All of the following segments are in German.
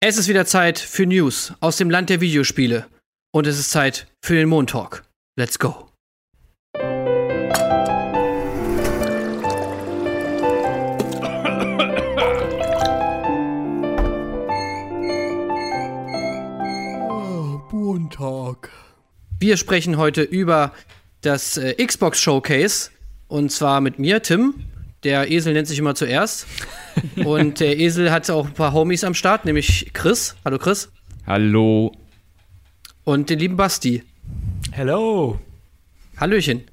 Es ist wieder Zeit für News aus dem Land der Videospiele. Und es ist Zeit für den Montalk. Let's go. Montag. Wir sprechen heute über das äh, Xbox Showcase. Und zwar mit mir, Tim. Der Esel nennt sich immer zuerst. Und der Esel hat auch ein paar Homies am Start, nämlich Chris. Hallo Chris. Hallo. Und den lieben Basti. Hello. Hallöchen.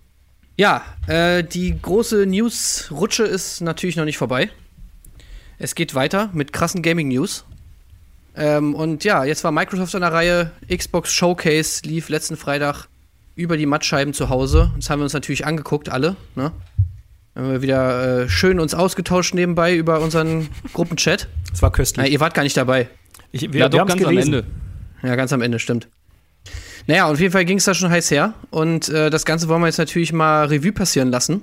Ja, äh, die große News-Rutsche ist natürlich noch nicht vorbei. Es geht weiter mit krassen Gaming-News. Ähm, und ja, jetzt war Microsoft an der Reihe. Xbox Showcase lief letzten Freitag über die Mattscheiben zu Hause. Das haben wir uns natürlich angeguckt, alle. Ne? Haben wir wieder äh, schön uns ausgetauscht nebenbei über unseren Gruppenchat. Es war köstlich. Na, ihr wart gar nicht dabei. Ich, wir ja, doch ganz am gelesen. Ende. Ja, ganz am Ende, stimmt. Naja, auf jeden Fall ging es da schon heiß her. Und äh, das Ganze wollen wir jetzt natürlich mal Revue passieren lassen.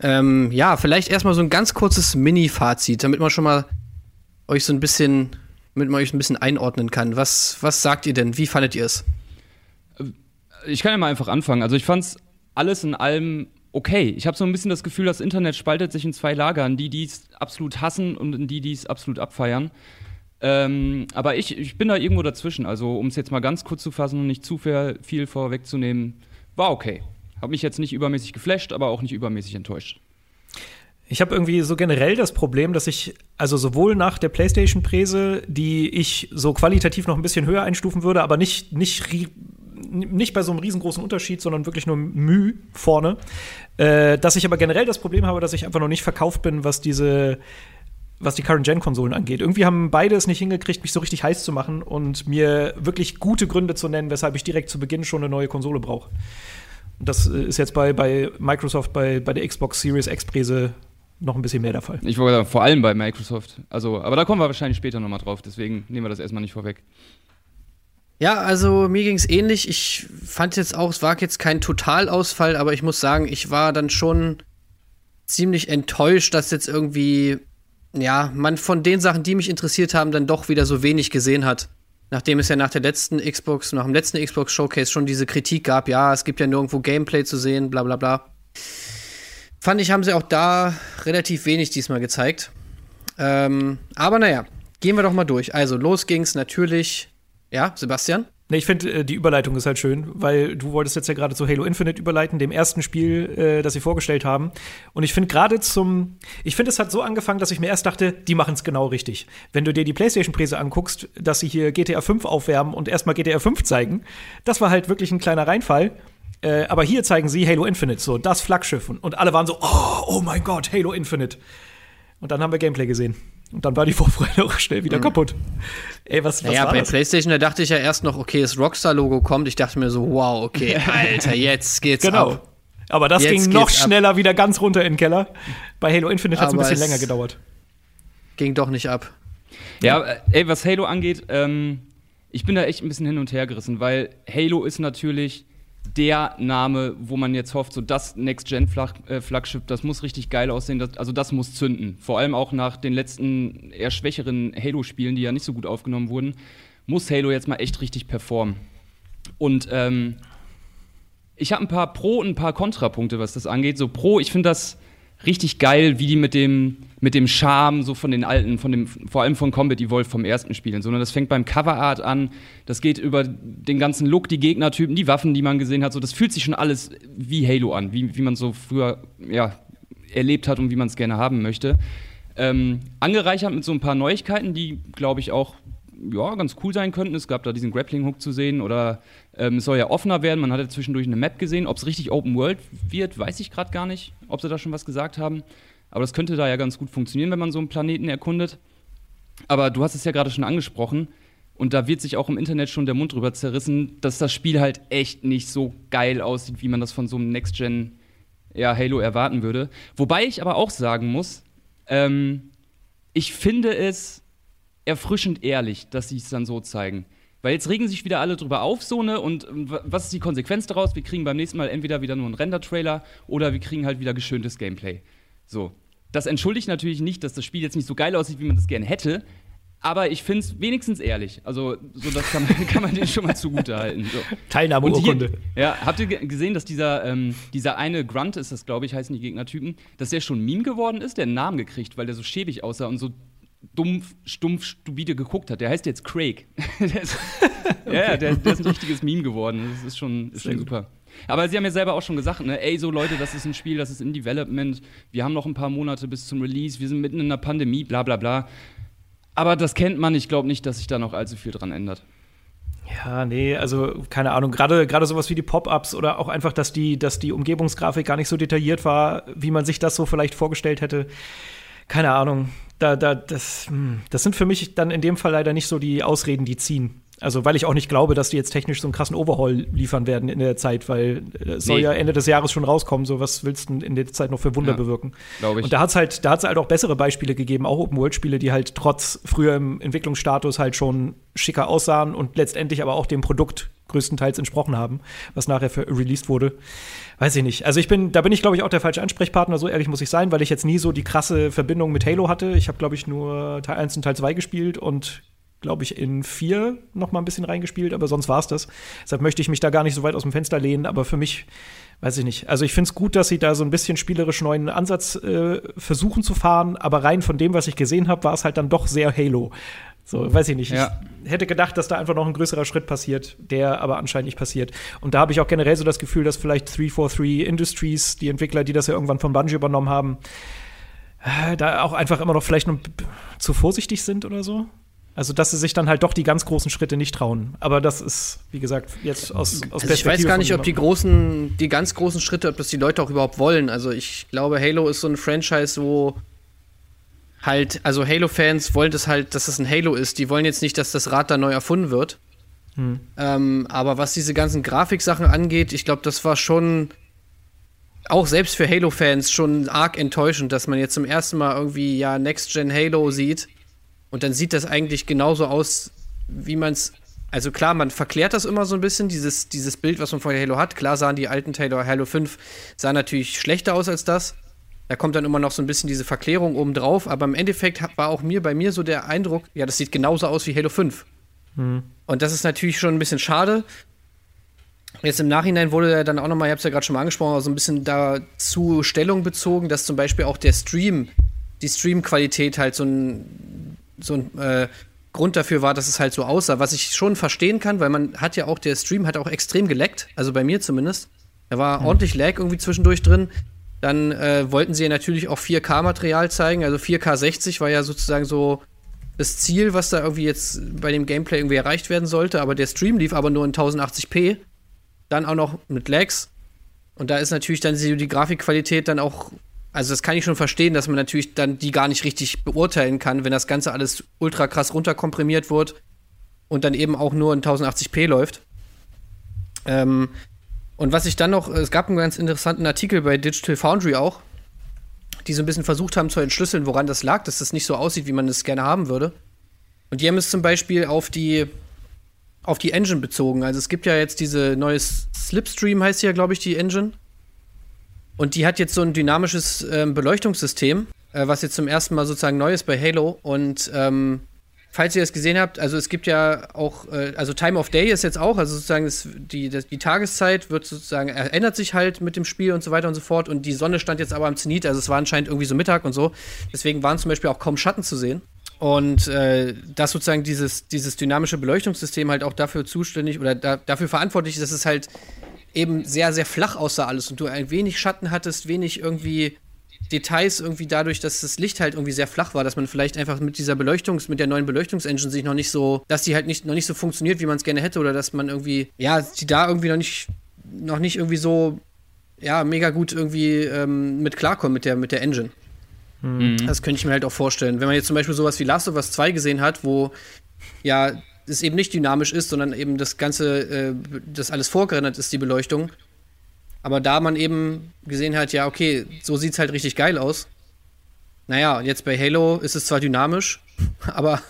Ähm, ja, vielleicht erstmal so ein ganz kurzes Mini-Fazit, damit man schon mal euch so ein bisschen, damit man euch ein bisschen einordnen kann. Was, was sagt ihr denn? Wie fandet ihr es? Ich kann ja mal einfach anfangen. Also ich fand's alles in allem okay. Ich habe so ein bisschen das Gefühl, das Internet spaltet sich in zwei Lager, in die, die es absolut hassen und in die, die es absolut abfeiern. Ähm, aber ich, ich bin da irgendwo dazwischen. Also, um es jetzt mal ganz kurz zu fassen und nicht zu viel, vorwegzunehmen, war okay. Hab mich jetzt nicht übermäßig geflasht, aber auch nicht übermäßig enttäuscht. Ich habe irgendwie so generell das Problem, dass ich, also sowohl nach der PlayStation-Präse, die ich so qualitativ noch ein bisschen höher einstufen würde, aber nicht, nicht, nicht bei so einem riesengroßen Unterschied, sondern wirklich nur Müh vorne, äh, dass ich aber generell das Problem habe, dass ich einfach noch nicht verkauft bin, was diese was die Current-Gen-Konsolen angeht. Irgendwie haben beide es nicht hingekriegt, mich so richtig heiß zu machen und mir wirklich gute Gründe zu nennen, weshalb ich direkt zu Beginn schon eine neue Konsole brauche. Das äh, ist jetzt bei, bei Microsoft, bei, bei der Xbox Series X-Präse noch ein bisschen mehr der Fall. Ich wollte sagen, vor allem bei Microsoft. Also, aber da kommen wir wahrscheinlich später nochmal drauf, deswegen nehmen wir das erstmal nicht vorweg. Ja, also mir ging es ähnlich. Ich fand jetzt auch, es war jetzt kein Totalausfall, aber ich muss sagen, ich war dann schon ziemlich enttäuscht, dass jetzt irgendwie, ja, man von den Sachen, die mich interessiert haben, dann doch wieder so wenig gesehen hat. Nachdem es ja nach der letzten Xbox, nach dem letzten Xbox Showcase schon diese Kritik gab, ja, es gibt ja nirgendwo Gameplay zu sehen, bla bla bla. Fand ich, haben sie auch da relativ wenig diesmal gezeigt. Ähm, aber naja, gehen wir doch mal durch. Also, los ging's natürlich. Ja, Sebastian? Nee, ich finde, äh, die Überleitung ist halt schön, weil du wolltest jetzt ja gerade zu Halo Infinite überleiten, dem ersten Spiel, äh, das sie vorgestellt haben. Und ich finde gerade zum, ich finde, es hat so angefangen, dass ich mir erst dachte, die machen es genau richtig. Wenn du dir die PlayStation-Präse anguckst, dass sie hier GTA 5 aufwärmen und erstmal GTA 5 zeigen, das war halt wirklich ein kleiner Reinfall. Äh, aber hier zeigen sie Halo Infinite, so das Flaggschiff. Und, und alle waren so, oh, oh mein Gott, Halo Infinite. Und dann haben wir Gameplay gesehen. Und dann war die Vorfreude auch schnell wieder kaputt. Ey, was, was Naja, war bei das? PlayStation, da dachte ich ja erst noch, okay, das Rockstar-Logo kommt. Ich dachte mir so, wow, okay, Alter, jetzt geht's Genau. ab. Aber das Jetzt ging noch geht's ab. schneller wieder ganz runter in den Keller. Bei Halo Infinite hat es ein bisschen länger gedauert. Ging doch nicht ab. Ja, äh, ey, was Halo angeht, ähm, ich bin da echt ein bisschen hin und her gerissen, weil Halo ist natürlich der Name, wo man jetzt hofft, so das Next-Gen-Flagship, das muss richtig geil aussehen, das, also das muss zünden. Vor allem auch nach den letzten eher schwächeren Halo-Spielen, die ja nicht so gut aufgenommen wurden, muss Halo jetzt mal echt richtig performen. Und ähm, ich habe ein paar Pro- und ein paar Kontrapunkte, was das angeht. So Pro, ich finde das richtig geil, wie die mit dem, mit dem Charme so von den alten, von dem, vor allem von Combat Evolved vom ersten Spielen. Sondern das fängt beim Coverart an, das geht über den ganzen Look, die Gegnertypen, die Waffen, die man gesehen hat. So, das fühlt sich schon alles wie Halo an, wie, wie man so früher ja, erlebt hat und wie man es gerne haben möchte. Ähm, angereichert mit so ein paar Neuigkeiten, die, glaube ich, auch ja, ganz cool sein könnten. Es gab da diesen Grappling-Hook zu sehen oder ähm, es soll ja offener werden. Man hatte zwischendurch eine Map gesehen. Ob es richtig Open World wird, weiß ich gerade gar nicht, ob sie da schon was gesagt haben. Aber das könnte da ja ganz gut funktionieren, wenn man so einen Planeten erkundet. Aber du hast es ja gerade schon angesprochen. Und da wird sich auch im Internet schon der Mund drüber zerrissen, dass das Spiel halt echt nicht so geil aussieht, wie man das von so einem Next-Gen ja, Halo erwarten würde. Wobei ich aber auch sagen muss, ähm, ich finde es erfrischend ehrlich, dass sie es dann so zeigen. Weil jetzt regen sich wieder alle drüber auf, so ne? Und ähm, wa- was ist die Konsequenz daraus? Wir kriegen beim nächsten Mal entweder wieder nur einen Render-Trailer oder wir kriegen halt wieder geschöntes Gameplay. So. Das entschuldigt natürlich nicht, dass das Spiel jetzt nicht so geil aussieht, wie man das gerne hätte. Aber ich finde es wenigstens ehrlich. Also, so das kann man, kann man denen schon mal zugutehalten. So. Teilnahmeurkunde. Ja, habt ihr gesehen, dass dieser, ähm, dieser eine Grunt ist das, glaube ich, heißen die Gegnertypen, dass der schon Meme geworden ist? Der einen Namen gekriegt, weil der so schäbig aussah und so dumpf, stumpf, stupide geguckt hat. Der heißt jetzt Craig. der ist, okay. Ja, der, der, ist ein richtiges Meme geworden. Das ist schon, ist schon super. Aber sie haben ja selber auch schon gesagt, ne, ey, so Leute, das ist ein Spiel, das ist in Development, wir haben noch ein paar Monate bis zum Release, wir sind mitten in einer Pandemie, bla bla bla. Aber das kennt man, ich glaube nicht, dass sich da noch allzu viel dran ändert. Ja, nee, also keine Ahnung, gerade gerade sowas wie die Pop-ups oder auch einfach, dass die dass die Umgebungsgrafik gar nicht so detailliert war, wie man sich das so vielleicht vorgestellt hätte. Keine Ahnung. Da da das hm, das sind für mich dann in dem Fall leider nicht so die Ausreden, die ziehen. Also, weil ich auch nicht glaube, dass die jetzt technisch so einen krassen Overhaul liefern werden in der Zeit, weil äh, es soll nee. ja Ende des Jahres schon rauskommen. So, was willst du in der Zeit noch für Wunder ja, bewirken? Glaube ich. Und da hat es halt, da hat's halt auch bessere Beispiele gegeben, auch Open-World-Spiele, die halt trotz früher im Entwicklungsstatus halt schon schicker aussahen und letztendlich aber auch dem Produkt größtenteils entsprochen haben, was nachher für released wurde. Weiß ich nicht. Also ich bin, da bin ich, glaube ich, auch der falsche Ansprechpartner, so ehrlich muss ich sein, weil ich jetzt nie so die krasse Verbindung mit Halo hatte. Ich habe, glaube ich, nur Teil 1 und Teil 2 gespielt und glaube ich, in vier noch mal ein bisschen reingespielt, aber sonst war es das. Deshalb möchte ich mich da gar nicht so weit aus dem Fenster lehnen, aber für mich, weiß ich nicht. Also ich finde es gut, dass sie da so ein bisschen spielerisch neuen Ansatz äh, versuchen zu fahren, aber rein von dem, was ich gesehen habe, war es halt dann doch sehr Halo. So, weiß ich nicht. Ja. Ich hätte gedacht, dass da einfach noch ein größerer Schritt passiert, der aber anscheinend nicht passiert. Und da habe ich auch generell so das Gefühl, dass vielleicht 343 Industries, die Entwickler, die das ja irgendwann von Bungie übernommen haben, äh, da auch einfach immer noch vielleicht noch zu vorsichtig sind oder so. Also, dass sie sich dann halt doch die ganz großen Schritte nicht trauen. Aber das ist, wie gesagt, jetzt aus, aus also Ich weiß gar nicht, ob die großen, die ganz großen Schritte, ob das die Leute auch überhaupt wollen. Also, ich glaube, Halo ist so ein Franchise, wo halt, also Halo-Fans wollen das halt, dass es ein Halo ist. Die wollen jetzt nicht, dass das Rad da neu erfunden wird. Hm. Ähm, aber was diese ganzen Grafiksachen angeht, ich glaube, das war schon auch selbst für Halo-Fans schon arg enttäuschend, dass man jetzt zum ersten Mal irgendwie ja Next Gen Halo sieht und dann sieht das eigentlich genauso aus, wie man es. Also klar, man verklärt das immer so ein bisschen, dieses, dieses Bild, was man von Halo hat. Klar sahen die alten Halo, Halo 5 sahen natürlich schlechter aus als das. Da kommt dann immer noch so ein bisschen diese Verklärung oben drauf, aber im Endeffekt war auch mir bei mir so der Eindruck, ja, das sieht genauso aus wie Halo 5. Mhm. Und das ist natürlich schon ein bisschen schade. Jetzt im Nachhinein wurde ja dann auch nochmal, ich habe es ja gerade schon mal angesprochen, so ein bisschen dazu Stellung bezogen, dass zum Beispiel auch der Stream, die Streamqualität halt so ein so ein äh, Grund dafür war, dass es halt so aussah. Was ich schon verstehen kann, weil man hat ja auch, der Stream hat auch extrem geleckt, also bei mir zumindest. Da war mhm. ordentlich Lag irgendwie zwischendurch drin. Dann äh, wollten sie ja natürlich auch 4K-Material zeigen. Also 4K 60 war ja sozusagen so das Ziel, was da irgendwie jetzt bei dem Gameplay irgendwie erreicht werden sollte. Aber der Stream lief aber nur in 1080p. Dann auch noch mit Lags. Und da ist natürlich dann die Grafikqualität dann auch also das kann ich schon verstehen, dass man natürlich dann die gar nicht richtig beurteilen kann, wenn das Ganze alles ultra krass runterkomprimiert wird und dann eben auch nur in 1080p läuft. Ähm, und was ich dann noch, es gab einen ganz interessanten Artikel bei Digital Foundry auch, die so ein bisschen versucht haben zu entschlüsseln, woran das lag, dass das nicht so aussieht, wie man es gerne haben würde. Und die haben es zum Beispiel auf die, auf die Engine bezogen. Also es gibt ja jetzt diese neue Slipstream, heißt ja, glaube ich, die Engine. Und die hat jetzt so ein dynamisches ähm, Beleuchtungssystem, äh, was jetzt zum ersten Mal sozusagen neu ist bei Halo. Und ähm, falls ihr das gesehen habt, also es gibt ja auch, äh, also Time of Day ist jetzt auch, also sozusagen das, die, das, die Tageszeit wird sozusagen, ändert sich halt mit dem Spiel und so weiter und so fort. Und die Sonne stand jetzt aber am Zenit, also es war anscheinend irgendwie so Mittag und so. Deswegen waren zum Beispiel auch kaum Schatten zu sehen. Und äh, dass sozusagen dieses, dieses dynamische Beleuchtungssystem halt auch dafür zuständig oder da, dafür verantwortlich ist, dass es halt eben sehr, sehr flach aussah alles und du ein wenig Schatten hattest, wenig irgendwie Details irgendwie dadurch, dass das Licht halt irgendwie sehr flach war, dass man vielleicht einfach mit dieser Beleuchtungs-, mit der neuen Beleuchtungsengine sich noch nicht so, dass die halt nicht, noch nicht so funktioniert, wie man es gerne hätte oder dass man irgendwie, ja, die da irgendwie noch nicht, noch nicht irgendwie so, ja, mega gut irgendwie ähm, mit klarkommen mit der, mit der Engine. Mhm. Das könnte ich mir halt auch vorstellen. Wenn man jetzt zum Beispiel sowas wie Last of Us 2 gesehen hat, wo ja es eben nicht dynamisch ist, sondern eben das Ganze, äh, das alles vorgerendert ist, die Beleuchtung. Aber da man eben gesehen hat, ja, okay, so sieht es halt richtig geil aus. Naja, jetzt bei Halo ist es zwar dynamisch, aber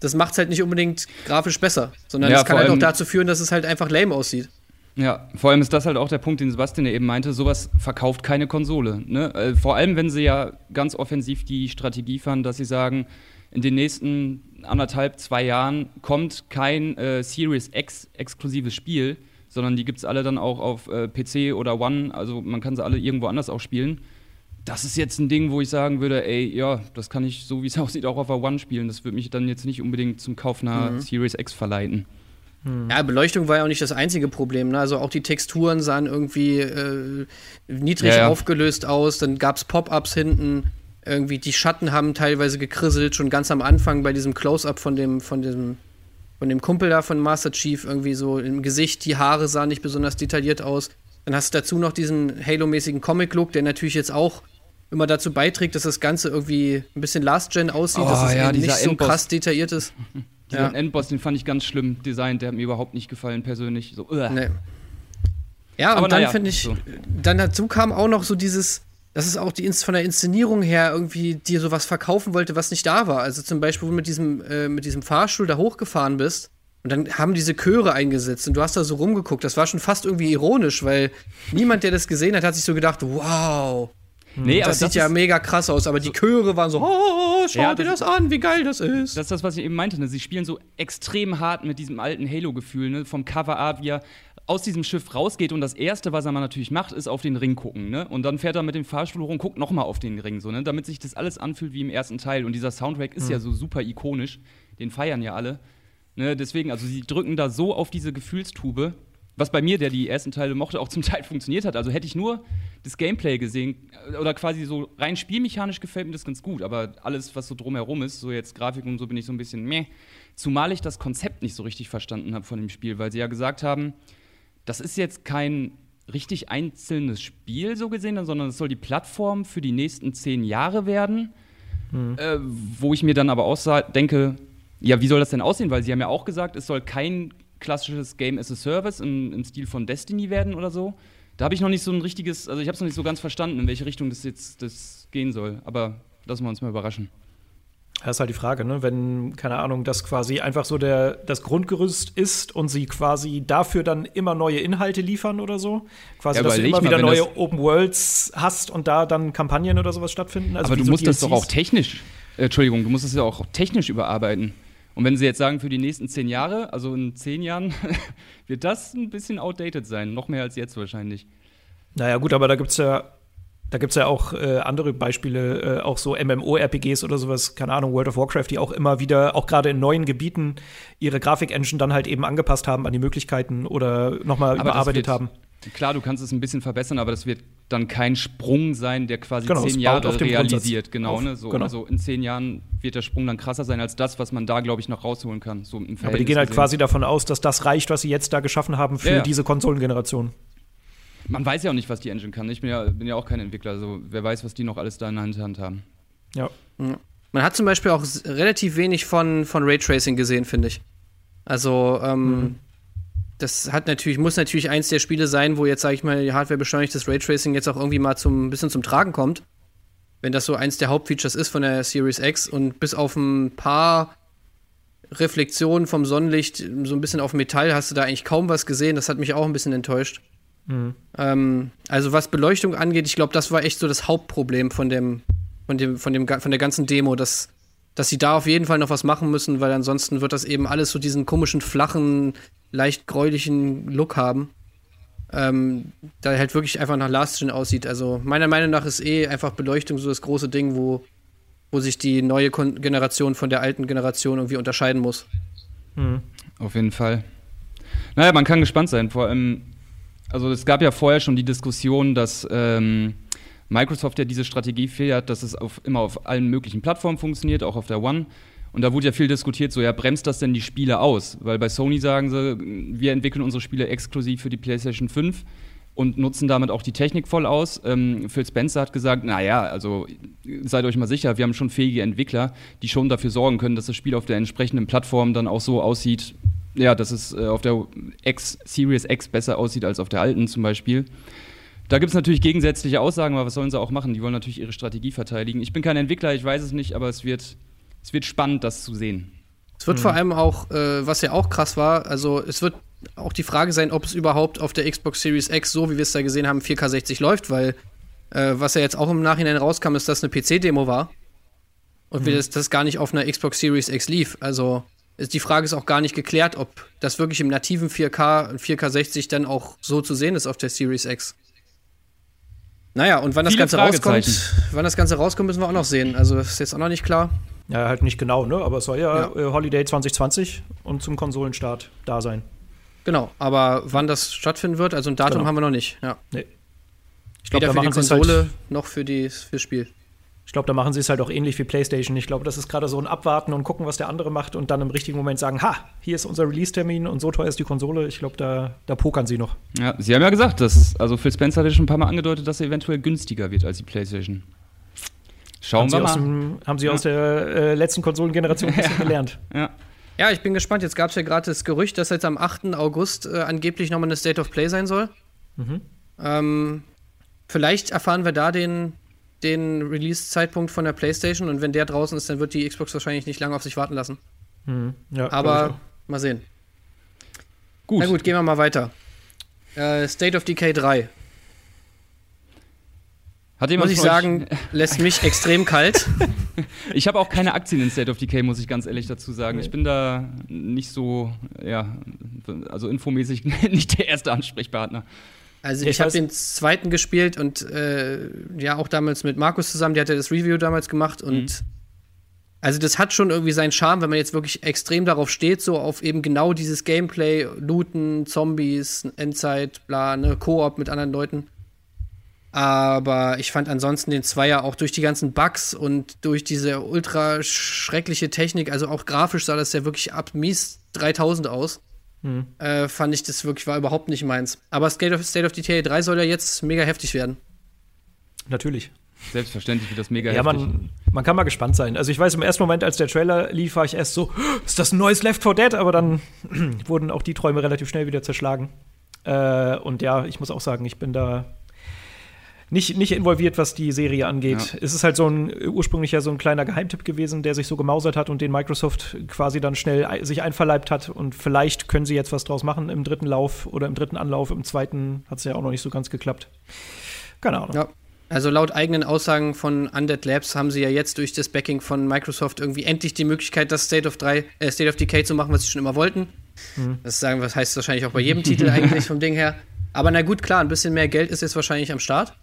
das macht es halt nicht unbedingt grafisch besser, sondern es ja, kann halt auch dazu führen, dass es halt einfach lame aussieht. Ja, vor allem ist das halt auch der Punkt, den Sebastian ja eben meinte, sowas verkauft keine Konsole. Ne? Äh, vor allem, wenn sie ja ganz offensiv die Strategie fahren, dass sie sagen, in den nächsten anderthalb, zwei Jahren kommt kein äh, Series X exklusives Spiel, sondern die gibt es alle dann auch auf äh, PC oder One, also man kann sie alle irgendwo anders auch spielen. Das ist jetzt ein Ding, wo ich sagen würde, ey, ja, das kann ich, so wie es aussieht, auch auf der One spielen. Das würde mich dann jetzt nicht unbedingt zum Kauf einer mhm. Series X verleiten. Hm. Ja, Beleuchtung war ja auch nicht das einzige Problem. Ne? Also auch die Texturen sahen irgendwie äh, niedrig ja, ja. aufgelöst aus. Dann gab es Pop-ups hinten. Irgendwie die Schatten haben teilweise gekrisselt, schon ganz am Anfang bei diesem Close-up von dem, von dem, von dem Kumpel da von Master Chief irgendwie so im Gesicht. Die Haare sahen nicht besonders detailliert aus. Dann hast du dazu noch diesen Halo-mäßigen Comic-Look, der natürlich jetzt auch immer dazu beiträgt, dass das Ganze irgendwie ein bisschen Last-Gen aussieht, oh, dass es ja, nicht so krass detailliert ist. Diesen ja. Endboss, den fand ich ganz schlimm designt, der hat mir überhaupt nicht gefallen, persönlich. So, nee. Ja, Aber und dann ja, finde ich, so. dann dazu kam auch noch so dieses, dass es auch die von der Inszenierung her irgendwie dir sowas verkaufen wollte, was nicht da war. Also zum Beispiel, wo du mit diesem, äh, mit diesem Fahrstuhl da hochgefahren bist und dann haben diese Chöre eingesetzt und du hast da so rumgeguckt. Das war schon fast irgendwie ironisch, weil niemand, der das gesehen hat, hat sich so gedacht, wow, Nee, das sieht das ja mega krass aus, aber die Chöre waren so, oh, schau ja, dir das, das an, wie geil das ist. Das ist das, was ich eben meinte. Ne? Sie spielen so extrem hart mit diesem alten Halo-Gefühl, ne? vom Cover-Art, wie er aus diesem Schiff rausgeht und das Erste, was er mal natürlich macht, ist auf den Ring gucken. Ne? Und dann fährt er mit dem Fahrstuhl rum, guckt nochmal auf den Ring, so, ne? damit sich das alles anfühlt wie im ersten Teil. Und dieser Soundtrack ist mhm. ja so super ikonisch, den feiern ja alle. Ne? Deswegen, also sie drücken da so auf diese Gefühlstube, was bei mir, der die ersten Teile mochte, auch zum Teil funktioniert hat. Also hätte ich nur das Gameplay gesehen äh, oder quasi so rein spielmechanisch gefällt mir das ganz gut, aber alles, was so drumherum ist, so jetzt Grafik und so, bin ich so ein bisschen meh. Zumal ich das Konzept nicht so richtig verstanden habe von dem Spiel, weil sie ja gesagt haben, das ist jetzt kein richtig einzelnes Spiel so gesehen, sondern es soll die Plattform für die nächsten zehn Jahre werden. Mhm. Äh, wo ich mir dann aber auch denke, ja, wie soll das denn aussehen? Weil sie haben ja auch gesagt, es soll kein klassisches Game as a Service im, im Stil von Destiny werden oder so. Da habe ich noch nicht so ein richtiges, also ich habe es noch nicht so ganz verstanden, in welche Richtung das jetzt das gehen soll. Aber lassen wir uns mal überraschen. Das ist halt die Frage, ne? Wenn, keine Ahnung, das quasi einfach so der, das Grundgerüst ist und sie quasi dafür dann immer neue Inhalte liefern oder so. Quasi, ja, dass du immer mal, wieder neue Open Worlds hast und da dann Kampagnen oder sowas stattfinden. Also aber du so musst DLCs. das doch auch technisch, äh, Entschuldigung, du musst das ja auch technisch überarbeiten. Und wenn Sie jetzt sagen, für die nächsten zehn Jahre, also in zehn Jahren, wird das ein bisschen outdated sein. Noch mehr als jetzt wahrscheinlich. Naja, gut, aber da gibt es ja. Da gibt es ja auch äh, andere Beispiele, äh, auch so MMO-RPGs oder sowas, keine Ahnung, World of Warcraft, die auch immer wieder, auch gerade in neuen Gebieten, ihre Grafik-Engine dann halt eben angepasst haben an die Möglichkeiten oder nochmal überarbeitet wird, haben. Klar, du kannst es ein bisschen verbessern, aber das wird dann kein Sprung sein, der quasi genau, zehn Jahre realisiert. Genau, ne? so, genau. Also in zehn Jahren wird der Sprung dann krasser sein als das, was man da, glaube ich, noch rausholen kann. So aber die gehen halt gesehen. quasi davon aus, dass das reicht, was sie jetzt da geschaffen haben für ja. diese Konsolengeneration. Man weiß ja auch nicht, was die Engine kann. Ich bin ja, bin ja auch kein Entwickler, also wer weiß, was die noch alles da in der Hand haben. Ja. Man hat zum Beispiel auch relativ wenig von, von Raytracing gesehen, finde ich. Also, ähm, mhm das hat natürlich, muss natürlich eins der Spiele sein, wo jetzt, sage ich mal, die Hardware beschleunigtes Raytracing jetzt auch irgendwie mal zum bisschen zum Tragen kommt. Wenn das so eins der Hauptfeatures ist von der Series X und bis auf ein paar Reflexionen vom Sonnenlicht, so ein bisschen auf Metall, hast du da eigentlich kaum was gesehen. Das hat mich auch ein bisschen enttäuscht. Mhm. Ähm, also was Beleuchtung angeht, ich glaube, das war echt so das Hauptproblem von dem, von dem, von dem, von der ganzen Demo, dass, dass sie da auf jeden Fall noch was machen müssen, weil ansonsten wird das eben alles so diesen komischen, flachen, leicht gräulichen Look haben. Ähm, da halt wirklich einfach nach Last Gen aussieht. Also meiner Meinung nach ist eh einfach Beleuchtung so das große Ding, wo, wo sich die neue Kon Generation von der alten Generation irgendwie unterscheiden muss. Mhm. Auf jeden Fall. Naja, man kann gespannt sein. Vor allem, also es gab ja vorher schon die Diskussion, dass ähm, Microsoft ja diese Strategie fährt, dass es auf, immer auf allen möglichen Plattformen funktioniert, auch auf der One. Und da wurde ja viel diskutiert, so ja, bremst das denn die Spiele aus? Weil bei Sony sagen sie, wir entwickeln unsere Spiele exklusiv für die PlayStation 5 und nutzen damit auch die Technik voll aus. Ähm, Phil Spencer hat gesagt, naja, also seid euch mal sicher, wir haben schon fähige Entwickler, die schon dafür sorgen können, dass das Spiel auf der entsprechenden Plattform dann auch so aussieht, ja, dass es äh, auf der X, Series X besser aussieht als auf der alten zum Beispiel. Da gibt es natürlich gegensätzliche Aussagen, aber was sollen sie auch machen? Die wollen natürlich ihre Strategie verteidigen. Ich bin kein Entwickler, ich weiß es nicht, aber es wird es wird spannend, das zu sehen. Es wird mhm. vor allem auch, äh, was ja auch krass war, also es wird auch die Frage sein, ob es überhaupt auf der Xbox Series X, so wie wir es da gesehen haben, 4K60 läuft, weil äh, was ja jetzt auch im Nachhinein rauskam, ist, dass eine PC-Demo war. und mhm. das, das gar nicht auf einer Xbox Series X lief. Also die Frage ist auch gar nicht geklärt, ob das wirklich im nativen 4K, 4K 60 dann auch so zu sehen ist auf der Series X. Naja, und wann das Ganze rauskommt, wann das Ganze rauskommt, müssen wir auch noch sehen. Also ist jetzt auch noch nicht klar. Ja, halt nicht genau, ne? Aber es soll ja, ja. Äh, Holiday 2020 und zum Konsolenstart da sein. Genau, aber wann das stattfinden wird, also ein Datum genau. haben wir noch nicht. Ja. Nee. Ich glaube, da für die Konsole halt noch für die fürs Spiel. Ich glaube, da machen sie es halt auch ähnlich wie PlayStation. Ich glaube, das ist gerade so ein Abwarten und gucken, was der andere macht und dann im richtigen Moment sagen, ha, hier ist unser Release-Termin und so teuer ist die Konsole. Ich glaube, da, da pokern sie noch. Ja, sie haben ja gesagt, dass, also Phil Spencer hat ja schon ein paar Mal angedeutet, dass er eventuell günstiger wird als die PlayStation. Schauen haben wir mal. Dem, haben sie ja. aus der äh, letzten Konsolengeneration ein bisschen gelernt. Ja. Ja, ich bin gespannt. Jetzt gab es ja gerade das Gerücht, dass jetzt am 8. August äh, angeblich nochmal eine State of Play sein soll. Mhm. Ähm, vielleicht erfahren wir da den, den Release-Zeitpunkt von der PlayStation und wenn der draußen ist, dann wird die Xbox wahrscheinlich nicht lange auf sich warten lassen. Mhm. Ja, Aber mal sehen. Gut. Na gut, gehen wir mal weiter. Äh, State of Decay 3. Hat jemand muss ich sagen, lässt mich extrem kalt. ich habe auch keine Aktien in State of Decay, muss ich ganz ehrlich dazu sagen. Ich bin da nicht so, ja, also infomäßig nicht der erste Ansprechpartner. Also ich, ich habe den zweiten gespielt und äh, ja auch damals mit Markus zusammen, der hatte das Review damals gemacht und mhm. also das hat schon irgendwie seinen Charme, wenn man jetzt wirklich extrem darauf steht, so auf eben genau dieses Gameplay, Looten, Zombies, Endzeit, bla, ne, Koop mit anderen Leuten. Aber ich fand ansonsten den Zweier auch durch die ganzen Bugs und durch diese ultra schreckliche Technik, also auch grafisch sah das ja wirklich ab mies 3000 aus. Hm. Äh, fand ich das wirklich, war überhaupt nicht meins. Aber State of, State of Decay 3 soll ja jetzt mega heftig werden. Natürlich. Selbstverständlich wird das mega ja, heftig. Man, man kann mal gespannt sein. Also ich weiß, im ersten Moment, als der Trailer lief, war ich erst so, ist das ein neues Left 4 Dead? Aber dann wurden auch die Träume relativ schnell wieder zerschlagen. Äh, und ja, ich muss auch sagen, ich bin da nicht, nicht involviert, was die Serie angeht. Ja. Es ist halt so ein ursprünglich ja so ein kleiner Geheimtipp gewesen, der sich so gemausert hat und den Microsoft quasi dann schnell sich einverleibt hat. Und vielleicht können sie jetzt was draus machen im dritten Lauf oder im dritten Anlauf. Im zweiten hat es ja auch noch nicht so ganz geklappt. Keine Ahnung. Ja. Also laut eigenen Aussagen von Undead Labs haben sie ja jetzt durch das Backing von Microsoft irgendwie endlich die Möglichkeit, das State of 3, äh, State of Decay zu machen, was sie schon immer wollten. Mhm. Das sagen, was heißt wahrscheinlich auch bei jedem Titel eigentlich vom Ding her. Aber na gut, klar, ein bisschen mehr Geld ist jetzt wahrscheinlich am Start.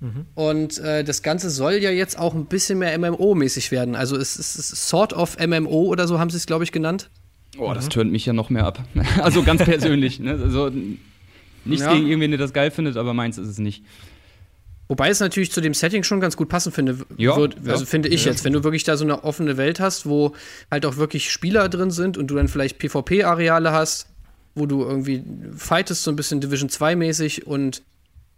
Mhm. Und äh, das Ganze soll ja jetzt auch ein bisschen mehr MMO-mäßig werden. Also es ist sort of MMO oder so haben sie es, glaube ich, genannt. Oh, das mhm. tönt mich ja noch mehr ab. also ganz persönlich. Ne? Also nichts ja. gegen irgendwen, der das geil findet, aber meins ist es nicht. Wobei es natürlich zu dem Setting schon ganz gut passen finde. Ja, wird, also ja, finde ich ja. jetzt, wenn du wirklich da so eine offene Welt hast, wo halt auch wirklich Spieler drin sind und du dann vielleicht PvP-Areale hast, wo du irgendwie fightest, so ein bisschen Division 2 mäßig und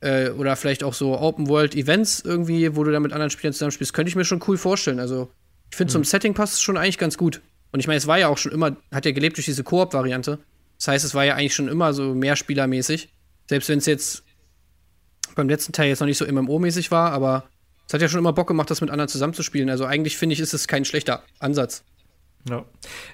äh, oder vielleicht auch so Open-World-Events irgendwie, wo du dann mit anderen Spielern zusammenspielst, könnte ich mir schon cool vorstellen. Also, ich finde, mhm. zum Setting passt es schon eigentlich ganz gut. Und ich meine, es war ja auch schon immer, hat ja gelebt durch diese Koop-Variante. Das heißt, es war ja eigentlich schon immer so mehrspielermäßig. Selbst wenn es jetzt beim letzten Teil jetzt noch nicht so MMO-mäßig war, aber es hat ja schon immer Bock gemacht, das mit anderen zusammenzuspielen. Also eigentlich finde ich, ist es kein schlechter Ansatz. Ja.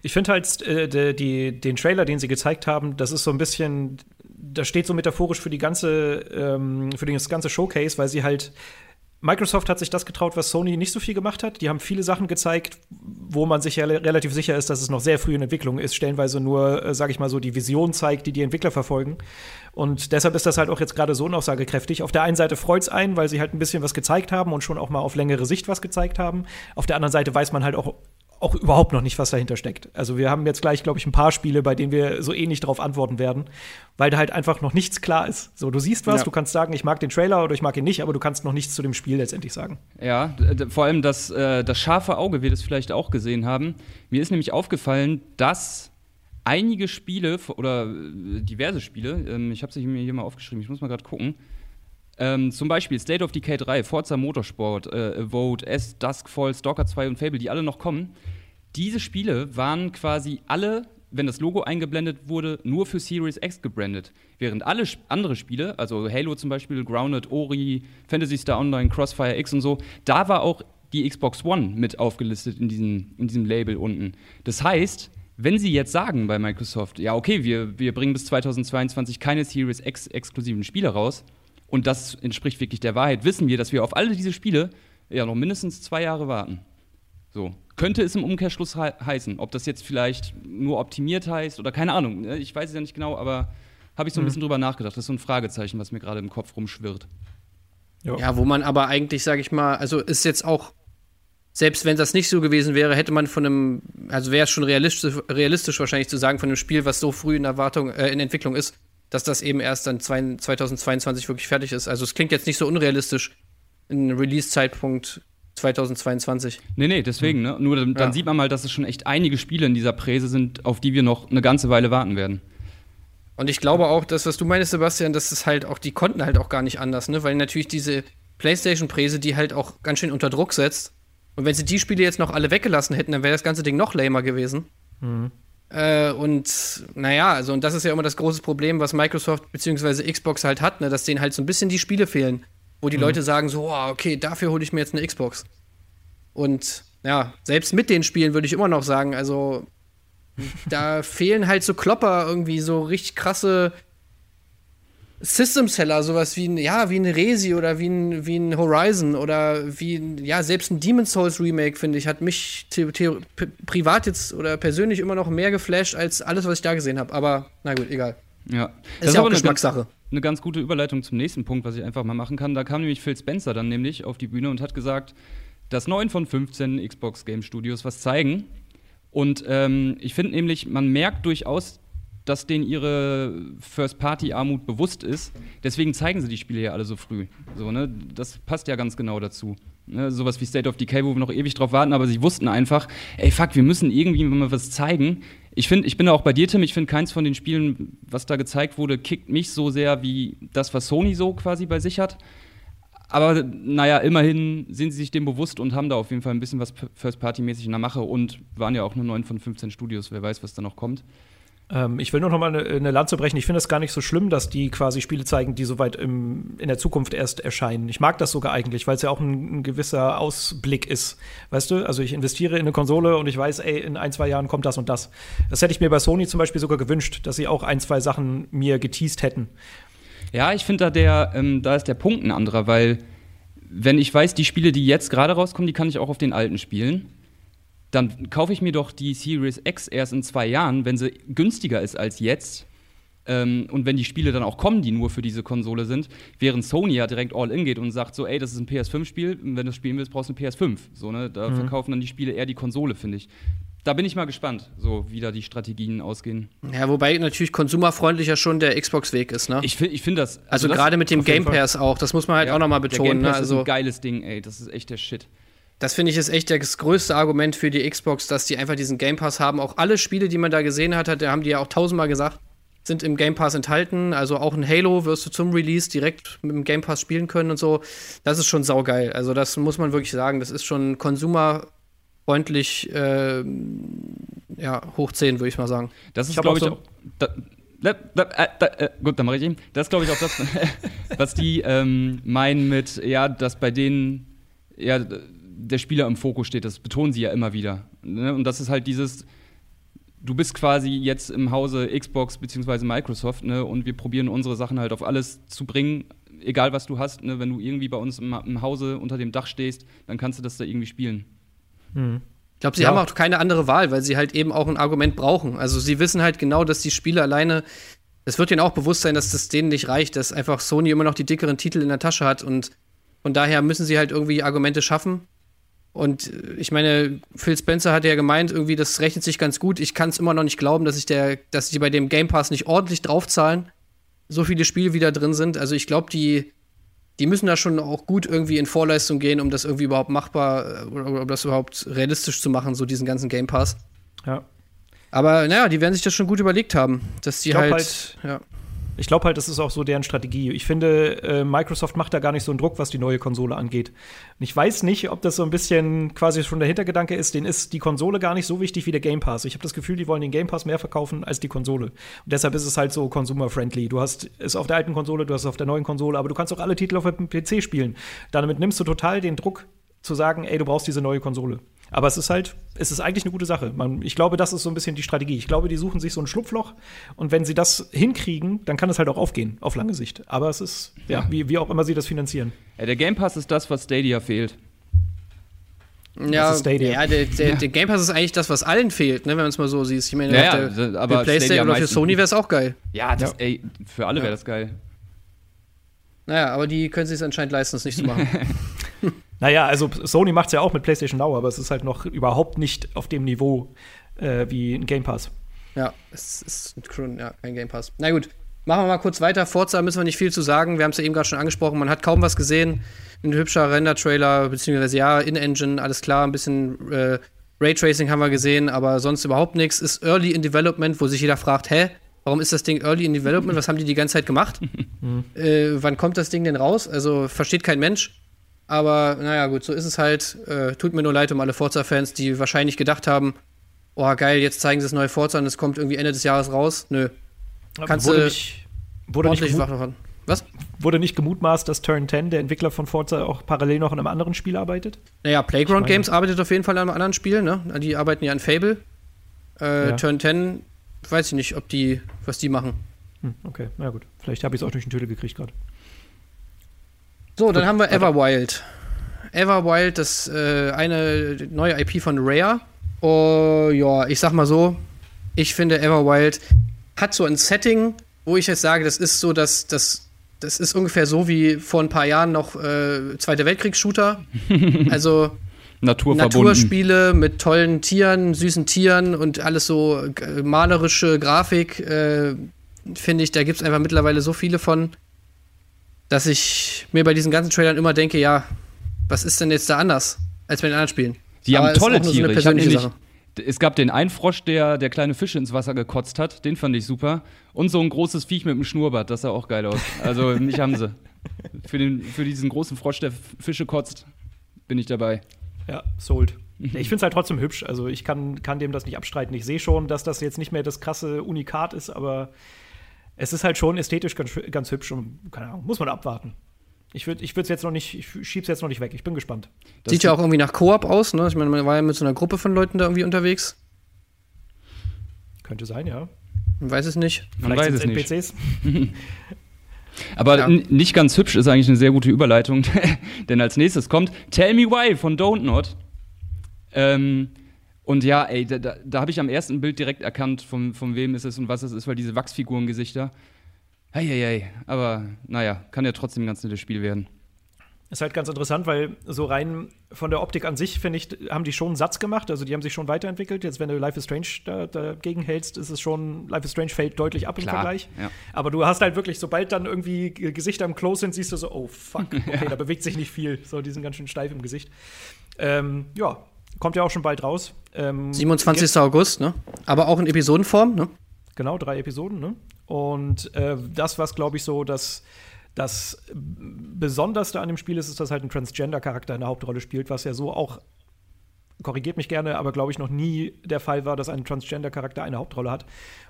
Ich finde halt äh, die, die, den Trailer, den sie gezeigt haben, das ist so ein bisschen das steht so metaphorisch für die ganze, ähm, für das ganze Showcase, weil sie halt Microsoft hat sich das getraut, was Sony nicht so viel gemacht hat. Die haben viele Sachen gezeigt, wo man sich ja relativ sicher ist, dass es noch sehr früh in Entwicklung ist. Stellenweise nur, äh, sage ich mal so, die Vision zeigt, die die Entwickler verfolgen. Und deshalb ist das halt auch jetzt gerade so unaussagekräftig. Auf der einen Seite freut es einen, weil sie halt ein bisschen was gezeigt haben und schon auch mal auf längere Sicht was gezeigt haben. Auf der anderen Seite weiß man halt auch auch überhaupt noch nicht, was dahinter steckt. Also wir haben jetzt gleich, glaube ich, ein paar Spiele, bei denen wir so ähnlich darauf antworten werden, weil da halt einfach noch nichts klar ist. So, du siehst was, ja. du kannst sagen, ich mag den Trailer oder ich mag ihn nicht, aber du kannst noch nichts zu dem Spiel letztendlich sagen. Ja, vor allem das, äh, das scharfe Auge wird es vielleicht auch gesehen haben. Mir ist nämlich aufgefallen, dass einige Spiele oder äh, diverse Spiele, ähm, ich habe sie mir hier mal aufgeschrieben, ich muss mal gerade gucken, ähm, zum Beispiel State of Decay 3, Forza Motorsport, äh, Vote, S, Duskfall, Stalker 2 und Fable, die alle noch kommen. Diese Spiele waren quasi alle, wenn das Logo eingeblendet wurde, nur für Series X gebrandet. Während alle andere Spiele, also Halo zum Beispiel, Grounded, Ori, Fantasy Star Online, Crossfire X und so, da war auch die Xbox One mit aufgelistet in diesem, in diesem Label unten. Das heißt, wenn sie jetzt sagen bei Microsoft, ja, okay, wir, wir bringen bis 2022 keine Series X exklusiven Spiele raus, und das entspricht wirklich der Wahrheit, wissen wir, dass wir auf alle diese Spiele ja noch mindestens zwei Jahre warten. So. Könnte es im Umkehrschluss he heißen. Ob das jetzt vielleicht nur optimiert heißt oder keine Ahnung. Ne? Ich weiß es ja nicht genau, aber habe ich so ein mhm. bisschen drüber nachgedacht. Das ist so ein Fragezeichen, was mir gerade im Kopf rumschwirrt. Ja. ja, wo man aber eigentlich, sage ich mal, also ist jetzt auch, selbst wenn das nicht so gewesen wäre, hätte man von einem, also wäre es schon realistisch, realistisch wahrscheinlich zu sagen, von einem Spiel, was so früh in Erwartung, äh, in Entwicklung ist, dass das eben erst dann 2022 wirklich fertig ist. Also es klingt jetzt nicht so unrealistisch, ein Release-Zeitpunkt 2022. Nee, nee, deswegen, ne? Nur dann, dann sieht man mal, dass es schon echt einige Spiele in dieser Präse sind, auf die wir noch eine ganze Weile warten werden. Und ich glaube auch, das, was du meinst, Sebastian, dass es halt auch, die konnten halt auch gar nicht anders, ne? Weil natürlich diese PlayStation-Präse die halt auch ganz schön unter Druck setzt. Und wenn sie die Spiele jetzt noch alle weggelassen hätten, dann wäre das ganze Ding noch lamer gewesen. Mhm. Äh, und naja, also, und das ist ja immer das große Problem, was Microsoft bzw. Xbox halt hat, ne? dass denen halt so ein bisschen die Spiele fehlen. Wo die mhm. Leute sagen so, oh, okay, dafür hole ich mir jetzt eine Xbox. Und ja, selbst mit den Spielen würde ich immer noch sagen, also da fehlen halt so Klopper irgendwie, so richtig krasse System Seller, sowas wie ein, ja, wie ein Resi oder wie ein, wie ein Horizon oder wie ein, ja, selbst ein Demon's Souls Remake, finde ich, hat mich privat jetzt oder persönlich immer noch mehr geflasht als alles, was ich da gesehen habe. Aber na gut, egal. Ja. Das ist ja auch Geschmackssache. Eine, eine ganz gute Überleitung zum nächsten Punkt, was ich einfach mal machen kann. Da kam nämlich Phil Spencer dann nämlich auf die Bühne und hat gesagt, dass 9 von 15 Xbox Game Studios was zeigen. Und ähm, ich finde nämlich, man merkt durchaus, dass denen ihre First-Party-Armut bewusst ist. Deswegen zeigen sie die Spiele ja alle so früh. So, ne? Das passt ja ganz genau dazu. Ne? Sowas wie State of Decay, wo wir noch ewig drauf warten, aber sie wussten einfach, ey, fuck, wir müssen irgendwie mal was zeigen. Ich, find, ich bin da auch bei dir, Tim, ich finde keins von den Spielen, was da gezeigt wurde, kickt mich so sehr wie das, was Sony so quasi bei sich hat. Aber naja, immerhin sind sie sich dem bewusst und haben da auf jeden Fall ein bisschen was First-Party-mäßig in der Mache und waren ja auch nur 9 von 15 Studios. Wer weiß, was da noch kommt. Ähm, ich will nur noch mal eine, eine Lanze brechen. Ich finde es gar nicht so schlimm, dass die quasi Spiele zeigen, die soweit im, in der Zukunft erst erscheinen. Ich mag das sogar eigentlich, weil es ja auch ein, ein, gewisser Ausblick ist. Weißt du, also ich investiere in eine Konsole und ich weiß, ey, in ein, zwei Jahren kommt das und das. Das hätte ich mir bei Sony zum Beispiel sogar gewünscht, dass sie auch ein, zwei Sachen mir geteased hätten. Ja, ich finde da der, ähm, da ist der Punkt ein anderer, weil wenn ich weiß, die Spiele, die jetzt gerade rauskommen, die kann ich auch auf den alten spielen, dann kaufe ich mir doch die Series X erst in zwei Jahren, wenn sie günstiger ist als jetzt. Ähm, und wenn die Spiele dann auch kommen, die nur für diese Konsole sind, während Sony ja direkt all in geht und sagt so, ey, das ist ein PS5-Spiel, wenn du es spielen willst, brauchst du eine PS5. So, ne? Da mhm. verkaufen dann die Spiele eher die Konsole, finde ich da bin ich mal gespannt, so wie da die Strategien ausgehen. Ja, wobei natürlich konsumerfreundlicher schon der Xbox-Weg ist, ne? Ich finde ich find das. Also, also gerade mit dem Game Pass auch, das muss man halt ja, auch nochmal betonen. Der Game Pass ne? also, ist ein geiles Ding, ey. Das ist echt der Shit. Das finde ich ist echt das größte Argument für die Xbox, dass die einfach diesen Game Pass haben. Auch alle Spiele, die man da gesehen hat, da haben die ja auch tausendmal gesagt, sind im Game Pass enthalten. Also auch ein Halo wirst du zum Release direkt mit dem Game Pass spielen können und so. Das ist schon saugeil. Also das muss man wirklich sagen. Das ist schon Consumer freundlich äh, ja, hoch 10, würde ich mal sagen. Das ist, glaube ich, auch, da, da, da, äh, gut, dann mache ich ihn. Das ist, glaube ich, auch das, was die ähm, meinen mit, ja, dass bei denen ja, der Spieler im Fokus steht. Das betonen sie ja immer wieder. Ne? Und das ist halt dieses, du bist quasi jetzt im Hause Xbox bzw. Microsoft ne? und wir probieren unsere Sachen halt auf alles zu bringen, egal was du hast. Ne? Wenn du irgendwie bei uns im, im Hause unter dem Dach stehst, dann kannst du das da irgendwie spielen. Mhm. Ich glaube, sie ja. haben auch keine andere Wahl, weil sie halt eben auch ein Argument brauchen. Also sie wissen halt genau, dass die Spiele alleine, es wird ihnen auch bewusst sein, dass das denen nicht reicht, dass einfach Sony immer noch die dickeren Titel in der Tasche hat und von daher müssen sie halt irgendwie Argumente schaffen. Und äh, ich meine, Phil Spencer hat ja gemeint, irgendwie, das rechnet sich ganz gut. Ich kann es immer noch nicht glauben, dass ich der, dass die bei dem Game Pass nicht ordentlich draufzahlen. So viele Spiele wieder drin sind. Also ich glaube, die, die müssen da schon auch gut irgendwie in Vorleistung gehen, um das irgendwie überhaupt machbar äh, oder um das überhaupt realistisch zu machen, so diesen ganzen Game Pass. Ja. Aber naja, die werden sich das schon gut überlegt haben, dass die halt, halt, ja. Ich glaube halt, das ist auch so deren Strategie. Ich finde, äh, Microsoft macht da gar nicht so einen Druck, was die neue Konsole angeht. Und ich weiß nicht, ob das so ein bisschen quasi schon der Hintergedanke ist, denen ist die Konsole gar nicht so wichtig wie der Game Pass. Ich habe das Gefühl, die wollen den Game Pass mehr verkaufen als die Konsole. Und deshalb ist es halt so consumer-friendly. Du hast es auf der alten Konsole, du hast es auf der neuen Konsole, aber du kannst auch alle Titel auf dem PC spielen. Damit nimmst du total den Druck zu sagen, ey, du brauchst diese neue Konsole. Aber es ist halt, es ist eigentlich eine gute Sache. Man, ich glaube, das ist so ein bisschen die Strategie. Ich glaube, die suchen sich so ein Schlupfloch und wenn sie das hinkriegen, dann kann es halt auch aufgehen, auf lange Sicht. Aber es ist, ja, ja. Wie, wie auch immer sie das finanzieren. Ja, der Game Pass ist das, was Stadia fehlt. Ja, ja, der, der, der Game Pass ist eigentlich das, was allen fehlt, ne, wenn man es mal so sieht. Ich meine, Ja, ja, der, das- für aber PlayStation Stadia oder für Sony wäre es auch geil. Ja, das, Ja. ey, für alle wäre das geil. Naja, aber die können sich anscheinend leisten, es nicht zu machen. Naja, also Sony macht es ja auch mit PlayStation Now, aber es ist halt noch überhaupt nicht auf dem Niveau äh, wie ein Game Pass. ja, es ist ja, kein Game Pass. Na gut, machen wir mal kurz weiter. Forza müssen wir nicht viel zu sagen. Wir haben es ja eben gerade schon angesprochen. Man hat kaum was gesehen. Ein hübscher Render-Trailer, beziehungsweise ja, In-Engine, alles klar. Ein bisschen äh, Raytracing haben wir gesehen, aber sonst überhaupt nichts. Ist Early in Development, wo sich jeder fragt, hä? Warum ist das Ding Early in Development? Was haben die die ganze Zeit gemacht? äh, wann kommt das Ding denn raus? Also versteht kein Mensch. Aber naja, gut, so ist es halt. Äh, tut mir nur leid um alle Forza-Fans, die wahrscheinlich gedacht haben, oh geil, jetzt zeigen sie das neue Forza und es kommt irgendwie Ende des Jahres raus. Nö, Kannst wurde du nicht, wurde, nicht ordentlich wach. Was? wurde nicht gemutmaßt, dass Turn 10, der Entwickler von Forza, auch parallel noch an einem anderen Spiel arbeitet? Naja, Playground meine- Games arbeitet auf jeden Fall an einem anderen Spiel, ne? Die arbeiten ja an Fable. Äh, Ja. Turn 10, weiß ich nicht, ob die, was die machen. Hm, okay, na gut. Vielleicht habe ich es auch durch den Tüte gekriegt gerade. So, dann haben wir. Everwild. Everwild, das äh, eine neue IP von Rare. Oh, ja, ich sag mal so, ich finde Everwild hat so ein Setting, wo ich jetzt sage, das ist so, dass das, das ist ungefähr so wie vor ein paar Jahren noch äh, Zweite Weltkriegs-Shooter. also. Naturspiele mit tollen Tieren, süßen Tieren und alles so äh, malerische Grafik, äh, finde ich, da gibt es einfach mittlerweile so viele von, dass ich mir bei diesen ganzen Trailern immer denke, ja, was ist denn jetzt da anders als bei den anderen Spielen? Die Aber haben tolle so Tiere. ich hab nämlich, es gab den einen Frosch, der, der kleine Fische ins Wasser gekotzt hat. Den fand ich super. Und so ein großes Viech mit einem Schnurrbart. Das sah auch geil aus. Also, mich haben sie. Für, den, für diesen großen Frosch, der Fische kotzt, bin ich dabei. Ja, sold. Ich finde es halt trotzdem hübsch. Also ich kann, kann dem das nicht abstreiten. Ich sehe schon, dass das jetzt nicht mehr das krasse Unikat ist, aber es ist halt schon ästhetisch ganz, ganz hübsch und keine Ahnung, muss man abwarten. Ich würde ich es jetzt noch nicht, ich schieb's jetzt noch nicht weg. Ich bin gespannt. Das Sieht ja auch irgendwie nach Koop aus, ne? Ich meine, man war ja mit so einer Gruppe von Leuten da irgendwie unterwegs. Könnte sein, ja. Man weiß es nicht. Man weiß es sind's nicht. NPCs. Aber Ja. nicht ganz hübsch ist eigentlich eine sehr gute Überleitung, denn als nächstes kommt Tell Me Why von Don't Not. Ähm, und ja, ey, da, da, da habe ich am ersten Bild direkt erkannt, von, von wem es ist und was es ist, weil diese Wachsfigurengesichter. Eieiei, aber naja, kann ja trotzdem ein ganz nettes Spiel werden. Ist halt ganz interessant, weil so rein von der Optik an sich, finde ich, haben die schon einen Satz gemacht. Also die haben sich schon weiterentwickelt. Jetzt, wenn du Life is Strange da, dagegen hältst, ist es schon, Life is Strange fällt deutlich ab im Klar, Vergleich. ja. Aber du hast halt wirklich, sobald dann irgendwie Gesichter im Close sind, siehst du so, oh fuck, okay, da bewegt sich nicht viel. So, die sind ganz schön steif im Gesicht. Ähm, ja, kommt ja auch schon bald raus. Ähm, 27. August, ne? Aber auch in Episodenform, ne? Genau, drei Episoden, ne? Und äh, das, was, glaube ich, so das, das Besonderste an dem Spiel ist, ist, dass halt ein Transgender-Charakter in der Hauptrolle spielt, was ja so auch, korrigiert mich gerne, aber glaube ich noch nie der Fall war, dass ein Transgender-Charakter eine Hauptrolle hat.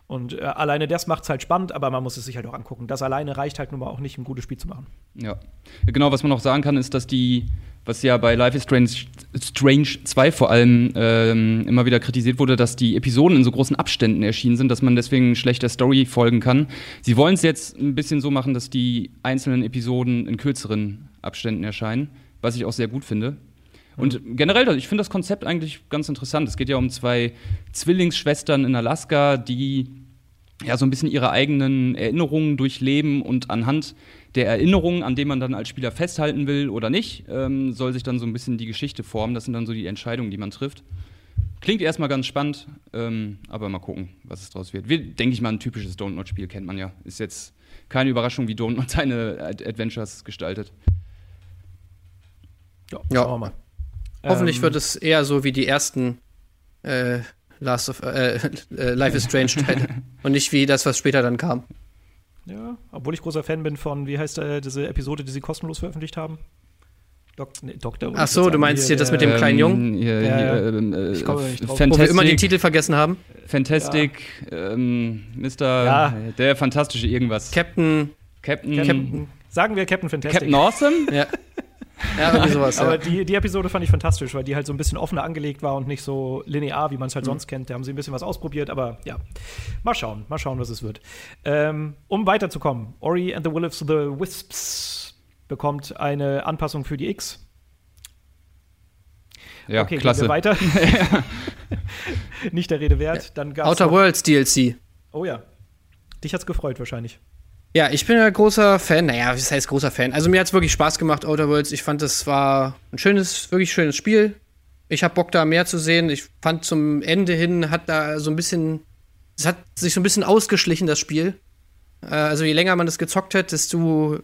Und äh, alleine das macht es halt spannend, aber man muss es sich halt auch angucken. Das alleine reicht halt nun mal auch nicht, um ein gutes Spiel zu machen. Ja. Genau, was man noch sagen kann, ist, dass die, was ja bei Life is Strange, Strange 2 vor allem ähm, immer wieder kritisiert wurde, dass die Episoden in so großen Abständen erschienen sind, dass man deswegen schlecht der Story folgen kann. Sie wollen es jetzt ein bisschen so machen, dass die einzelnen Episoden in kürzeren Abständen erscheinen, was ich auch sehr gut finde. Und generell, ich finde das Konzept eigentlich ganz interessant. Es geht ja um zwei Zwillingsschwestern in Alaska, die ja so ein bisschen ihre eigenen Erinnerungen durchleben und anhand der Erinnerungen, an denen man dann als Spieler festhalten will oder nicht, ähm, soll sich dann so ein bisschen die Geschichte formen. Das sind dann so die Entscheidungen, die man trifft. Klingt erstmal ganz spannend, ähm, aber mal gucken, was es draus wird. Wird, denke ich mal, ein typisches Don't Not-Spiel, kennt man ja. Ist jetzt keine Überraschung, wie Don't Not seine Ad Adventures gestaltet. Ja, Ja. schauen wir mal. Hoffentlich Ähm, wird es eher so wie die ersten äh, Last of äh, äh, Life is Strange Teile und nicht wie das, was später dann kam. Ja, obwohl ich großer Fan bin von, wie heißt äh, diese Episode, die sie kostenlos veröffentlicht haben? Dok nee, Doktor. Ach so, du meinst hier das mit dem kleinen Jungen? Hier, Ja, hier, ja. ähm, äh, Ich komme nicht drauf. Wo wir immer den Fantastic, Titel vergessen haben. Fantastic, ähm, Mr. Ja. Der fantastische irgendwas. Captain. Captain, Captain, sagen wir Captain Fantastic. Captain Awesome? Ja. Ja, irgendwie sowas. Aber Ja. die, die Episode fand ich fantastisch, weil die halt so ein bisschen offener angelegt war und nicht so linear, wie man es halt sonst kennt. Da haben sie ein bisschen was ausprobiert, aber ja. Mal schauen, mal schauen, was es wird. Ähm, um weiterzukommen, Ori and the Will of the Wisps bekommt eine Anpassung für die X. Ja, okay, klasse. Gehen wir weiter. Nicht der Rede wert. Dann gab's Outer Worlds DLC. Oh ja. Dich hat's gefreut wahrscheinlich. Ja, ich bin ja großer Fan. Naja, was heißt großer Fan? Also mir hat's wirklich Spaß gemacht, Outer Worlds. Ich fand, das war ein schönes, wirklich schönes Spiel. Ich hab Bock, da mehr zu sehen. Ich fand zum Ende hin hat da so ein bisschen, es hat sich so ein bisschen ausgeschlichen, das Spiel. Äh, also je länger man das gezockt hat, desto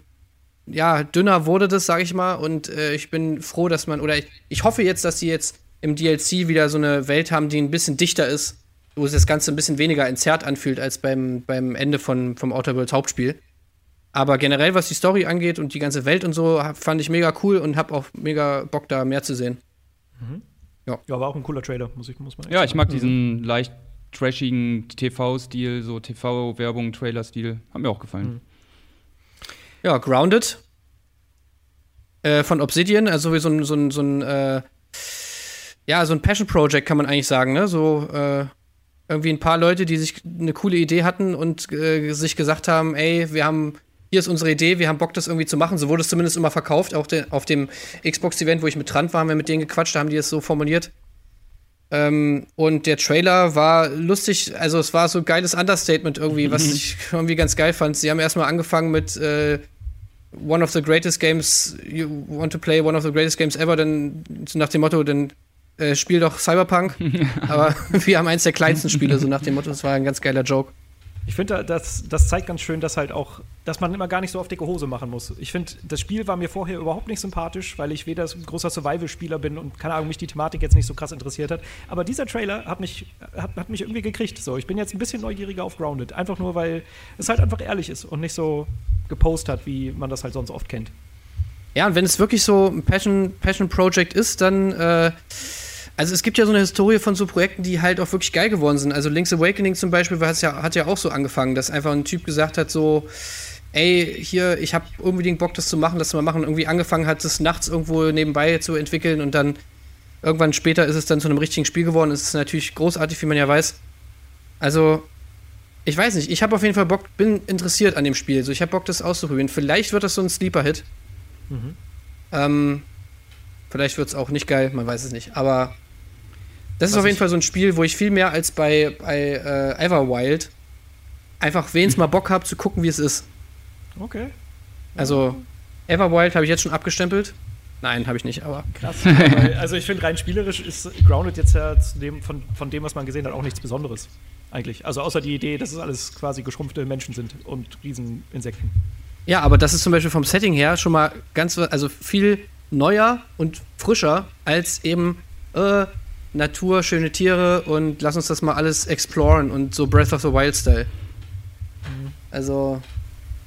ja, dünner wurde das, sag ich mal. Und äh, ich bin froh, dass man, oder ich, ich hoffe jetzt, dass sie jetzt im DLC wieder so eine Welt haben, die ein bisschen dichter ist, wo es das Ganze ein bisschen weniger entzerrt anfühlt als beim, beim Ende von, vom Outer Worlds Hauptspiel. Aber generell, was die Story angeht und die ganze Welt und so, hab- fand ich mega cool und hab auch mega Bock, da mehr zu sehen. Ja, war auch ein cooler Trailer, muss ich muss man Ja, ich mag diesen leicht trashigen TV-Stil, so TV-Werbung, Trailer-Stil. Hat mir auch gefallen. Ja, Grounded. Äh, von Obsidian, also wie so ein, so ein, so ein äh, ja, so ein Passion Project kann man eigentlich sagen, ne? So äh, irgendwie ein paar Leute, die sich eine coole Idee hatten und äh, sich gesagt haben, ey, wir haben, hier ist unsere Idee, wir haben Bock, das irgendwie zu machen. So wurde es zumindest immer verkauft. Auch de, auf dem Xbox-Event, wo ich mit dran war, haben wir mit denen gequatscht, da haben die es so formuliert. Ähm, und der Trailer war lustig, also es war so ein geiles Understatement irgendwie, was ich irgendwie ganz geil fand. Sie haben erstmal angefangen mit äh, One of the greatest games, you want to play one of the greatest games ever, dann nach dem Motto, dann äh, spiel doch Cyberpunk. Aber wir haben eins der kleinsten Spiele, so nach dem Motto, das war ein ganz geiler Joke. Ich finde, das, das zeigt ganz schön, dass halt auch, dass man immer gar nicht so auf dicke Hose machen muss. Ich finde, das Spiel war mir vorher überhaupt nicht sympathisch, weil ich weder ein großer Survival-Spieler bin und keine Ahnung, mich die Thematik jetzt nicht so krass interessiert hat. Aber dieser Trailer hat mich, hat, hat mich irgendwie gekriegt. So, ich bin jetzt ein bisschen neugieriger auf Grounded. Einfach nur, weil es halt einfach ehrlich ist und nicht so gepostet hat, wie man das halt sonst oft kennt. Ja, und wenn es wirklich so ein Passion, Passion Project ist, dann, äh, also es gibt ja so eine Historie von so Projekten, die halt auch wirklich geil geworden sind. Also Link's Awakening zum Beispiel ja, hat ja auch so angefangen, dass einfach ein Typ gesagt hat, so, ey, hier, ich habe unbedingt Bock, das zu machen, das zu mal machen. Irgendwie angefangen hat, das nachts irgendwo nebenbei zu entwickeln und dann irgendwann später ist es dann zu einem richtigen Spiel geworden. Es ist natürlich großartig, wie man ja weiß. Also, ich weiß nicht, ich habe auf jeden Fall Bock, bin interessiert an dem Spiel. So, ich habe Bock, das auszuprobieren. Vielleicht wird das so ein Sleeper-Hit. Ähm, vielleicht wird es auch nicht geil, man weiß es nicht. Aber das ist auf jeden Fall so ein Spiel, wo ich viel mehr als bei, bei äh, Everwild einfach wenigstens mal Bock habe zu gucken, wie es ist. Okay. Also, Everwild habe ich jetzt schon abgestempelt. Nein, habe ich nicht, aber Krass. weil, also ich finde rein spielerisch ist Grounded jetzt ja zu dem, von, von dem, was man gesehen hat, auch nichts Besonderes. Eigentlich. Also außer die Idee, dass es alles quasi geschrumpfte Menschen sind und Rieseninsekten. ja, aber das ist zum Beispiel vom Setting her schon mal ganz, also viel neuer und frischer als eben äh, Natur, schöne Tiere und lass uns das mal alles exploren und so Breath of the Wild Style. Also,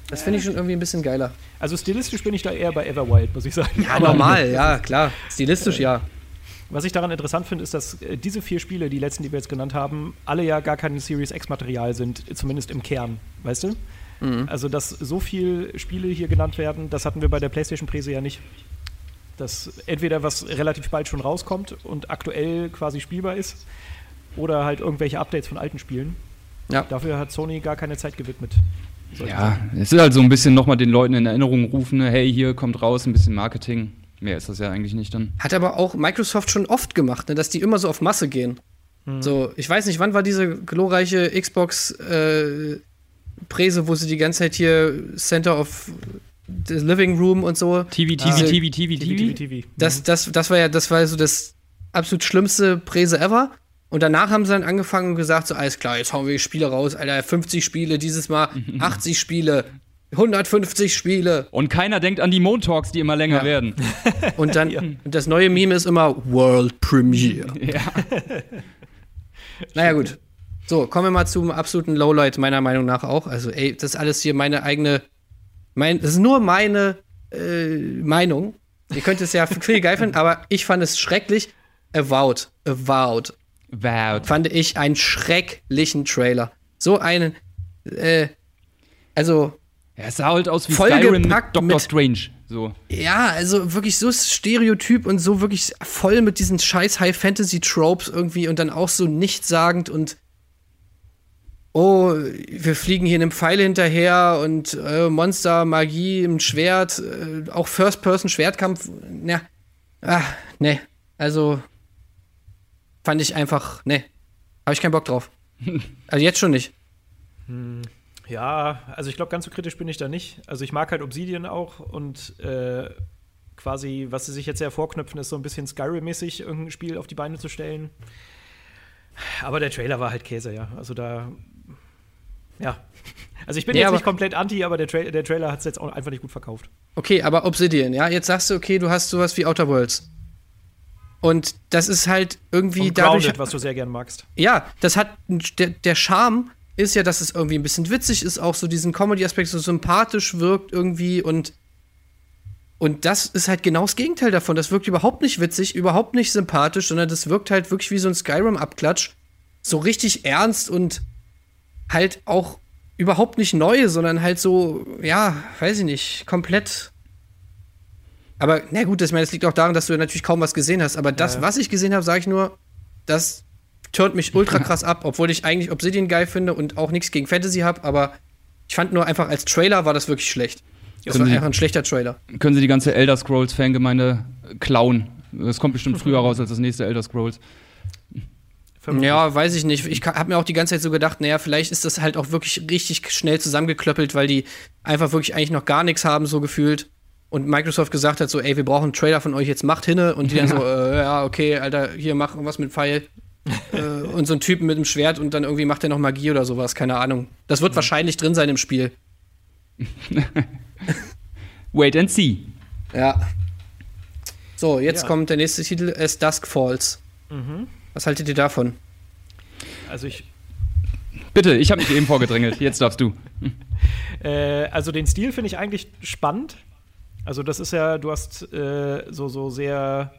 das finde ich schon irgendwie ein bisschen geiler. Also stilistisch bin ich da eher bei Everwild, muss ich sagen. Ja, Aber normal, ja, klar. Stilistisch ja. Was ich daran interessant finde, ist, dass äh, diese vier Spiele, die letzten, die wir jetzt genannt haben, alle ja gar kein Series X-Material sind, zumindest im Kern, weißt du? Also, dass so viele Spiele hier genannt werden, das hatten wir bei der PlayStation-Präse ja nicht. Dass entweder was relativ bald schon rauskommt und aktuell quasi spielbar ist, oder halt irgendwelche Updates von alten Spielen. Ja. Dafür hat Sony gar keine Zeit gewidmet. Ja, es ist halt so ein bisschen nochmal den Leuten in Erinnerung rufen, ne? hey, hier kommt raus, ein bisschen Marketing. Mehr ist das ja eigentlich nicht dann. Hat aber auch Microsoft schon oft gemacht, ne, dass die immer so auf Masse gehen. So, ich weiß nicht, wann war diese glorreiche Xbox äh, Präse, wo sie die ganze Zeit hier Center of the Living Room und so. TV, TV, Ah. TV, TV, TV, TV. TV. Das, das, das war ja, das war so das absolut schlimmste Präse ever. Und danach haben sie dann angefangen und gesagt, so, alles klar, jetzt hauen wir Spiele raus, Alter, 50 Spiele, dieses Mal 80 Spiele, 150 Spiele. Und keiner denkt an die Montalks, die immer länger Ja. werden. Und dann, und das neue Meme ist immer World Premiere. ja. Naja, gut. So, kommen wir mal zum absoluten Lowlight, meiner Meinung nach auch. Also, ey, das ist alles hier meine eigene. Mein, das ist nur meine äh, Meinung. Ihr könnt es ja viel geil finden, aber ich fand es schrecklich. Avowed. Avowed. Wow. Fand ich einen schrecklichen Trailer. So einen. Äh, also, Ja, es sah halt aus wie Skyrim mit Doctor mit- Strange. So. ja, also wirklich so stereotyp und so wirklich voll mit diesen scheiß High-Fantasy-Tropes irgendwie und dann auch so nichtssagend und oh, wir fliegen hier einem Pfeil hinterher und äh, Monster, Magie, ein Schwert, äh, auch First-Person-Schwertkampf. Ja, ah, ne, also fand ich einfach, ne, habe ich keinen Bock drauf. also jetzt schon nicht. Ja, also ich glaube, ganz so kritisch bin ich da nicht. Also ich mag halt Obsidian auch und äh, quasi, was sie sich jetzt ja vorknüpfen, ist so ein bisschen Skyrim-mäßig irgendein Spiel auf die Beine zu stellen. Aber der Trailer war halt Käse, ja. Also da, ja. Also ich bin Ja, jetzt nicht komplett anti, aber der, Tra der Trailer hat es jetzt auch einfach nicht gut verkauft. Okay, aber Obsidian, ja, jetzt sagst du, okay, du hast sowas wie Outer Worlds. Und das ist halt irgendwie Und dadurch. Grounded, was du sehr gern magst. Ja, das hat der, der Charme ist ja, dass es irgendwie ein bisschen witzig ist, auch so diesen Comedy-Aspekt so sympathisch wirkt irgendwie und und das ist halt genau das Gegenteil davon. Das wirkt überhaupt nicht witzig, überhaupt nicht sympathisch, sondern das wirkt halt wirklich wie so ein Skyrim-Abklatsch. So richtig ernst und halt auch überhaupt nicht neu, sondern halt so, ja, weiß ich nicht, komplett. Aber na gut, das, ich meine, das liegt auch daran, dass du natürlich kaum was gesehen hast. Aber das, Ja. was ich gesehen habe, sage ich nur, das turnt mich ultra krass ab, obwohl ich eigentlich Obsidian geil finde und auch nichts gegen Fantasy habe. Aber ich fand nur einfach als Trailer war das wirklich schlecht. Das Können war Sie- einfach ein schlechter Trailer. Können sie die ganze Elder Scrolls-Fangemeinde klauen. Das kommt bestimmt früher raus als das nächste Elder Scrolls. Vermutlich. Ja, weiß ich nicht. Ich habe mir auch die ganze Zeit so gedacht, naja, vielleicht ist das halt auch wirklich richtig schnell zusammengeklöppelt, weil die einfach wirklich eigentlich noch gar nichts haben, so gefühlt. Und Microsoft gesagt hat so, ey, wir brauchen einen Trailer von euch, jetzt macht hinne. Und die dann so, äh, ja, okay, Alter, hier, mach irgendwas mit dem Pfeil. äh, und so ein Typen mit dem Schwert und dann irgendwie macht er noch Magie oder sowas, keine Ahnung. Das wird wahrscheinlich drin sein im Spiel. Wait and see. Ja. So, jetzt Ja. kommt der nächste Titel, As Dusk Falls. Mhm. Was haltet ihr davon? Also ich, Bitte, ich habe mich eben vorgedrängelt. Jetzt darfst du. Äh, also den Stil finde ich eigentlich spannend. Also das ist ja, du hast äh, so, so sehr,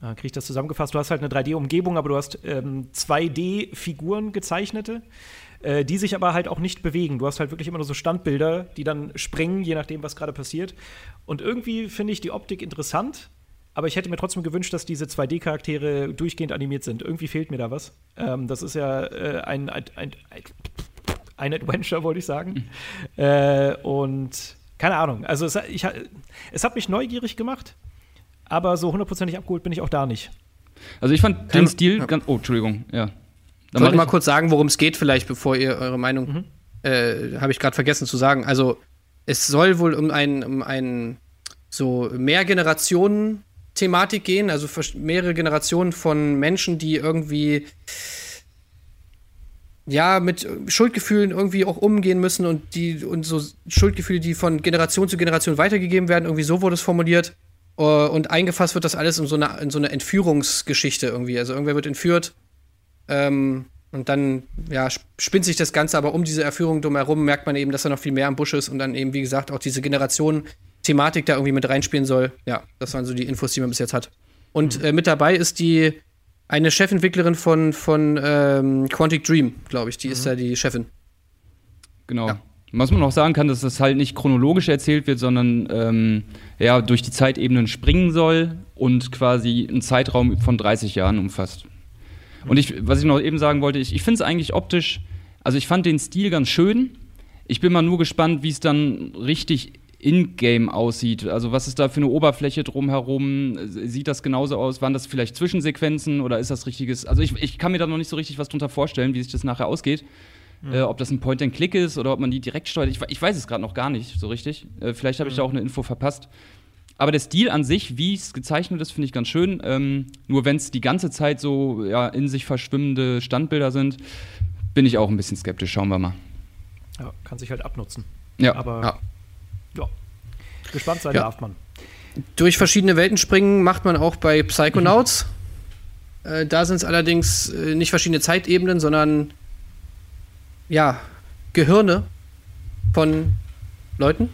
äh, kriege ich das zusammengefasst, du hast halt eine 3D-Umgebung, aber du hast ähm, 2D-Figuren gezeichnete, äh, die sich aber halt auch nicht bewegen. Du hast halt wirklich immer nur so Standbilder, die dann springen, je nachdem, was gerade passiert. Und irgendwie finde ich die Optik interessant, aber ich hätte mir trotzdem gewünscht, dass diese 2D-Charaktere durchgehend animiert sind. Irgendwie fehlt mir da was. Ähm, das ist ja äh, ein, ein, ein, ein Adventure, wollte ich sagen. äh, und keine Ahnung. Also es, ich, es hat mich neugierig gemacht, aber so hundertprozentig abgeholt bin ich auch da nicht. Also ich fand den Stil ja. ganz. Oh, Entschuldigung, ja. Ich Dann wollte mach mal kurz sagen, worum es geht, vielleicht, bevor ihr eure Meinung, Mhm. äh, habe ich gerade vergessen zu sagen. Also, es soll wohl um ein, um ein so Mehrgenerationen-Thematik gehen, also mehrere Generationen von Menschen, die irgendwie ja mit Schuldgefühlen irgendwie auch umgehen müssen und die und so Schuldgefühle, die von Generation zu Generation weitergegeben werden, irgendwie so wurde es formuliert. Äh, Und eingefasst wird das alles in so eine, in so eine Entführungsgeschichte irgendwie. Also irgendwer wird entführt ähm, und dann ja, sp- spinnt sich das Ganze, aber um diese Erführung drumherum merkt man eben, dass da noch viel mehr am Busch ist und dann eben, wie gesagt, auch diese Generation-Thematik da irgendwie mit reinspielen soll. Ja, das waren so die Infos, die man bis jetzt hat. Und äh, mit dabei ist die eine Chefentwicklerin von, von ähm, Quantic Dream, glaube ich. Die ist da die Chefin. Genau. Ja. Was man noch sagen kann, dass das halt nicht chronologisch erzählt wird, sondern ähm, ja, durch die Zeitebenen springen soll und quasi einen Zeitraum von 30 Jahren umfasst. Und ich, was ich noch eben sagen wollte, ich, ich finde es eigentlich optisch, also ich fand den Stil ganz schön. Ich bin mal nur gespannt, wie es dann richtig in-game aussieht. Also was ist da für eine Oberfläche drumherum? Sieht das genauso aus? Waren das vielleicht Zwischensequenzen oder ist das richtiges? Also ich, ich kann mir da noch nicht so richtig was drunter vorstellen, wie sich das nachher ausgeht. Äh, ob das ein Point-and-Click ist oder ob man die direkt steuert. Ich, ich weiß es gerade noch gar nicht so richtig. Äh, vielleicht habe ich da auch eine Info verpasst. Aber der Stil an sich, wie es gezeichnet ist, finde ich ganz schön. Ähm, nur wenn es die ganze Zeit so ja, in sich verschwimmende Standbilder sind, bin ich auch ein bisschen skeptisch. Schauen wir mal. Ja, kann sich halt abnutzen. Ja, Aber Ja. Ja, gespannt sein Ja. darf man. Durch verschiedene Welten springen macht man auch bei Psychonauts. äh, da sind es allerdings äh, nicht verschiedene Zeitebenen, sondern ja, Gehirne von Leuten.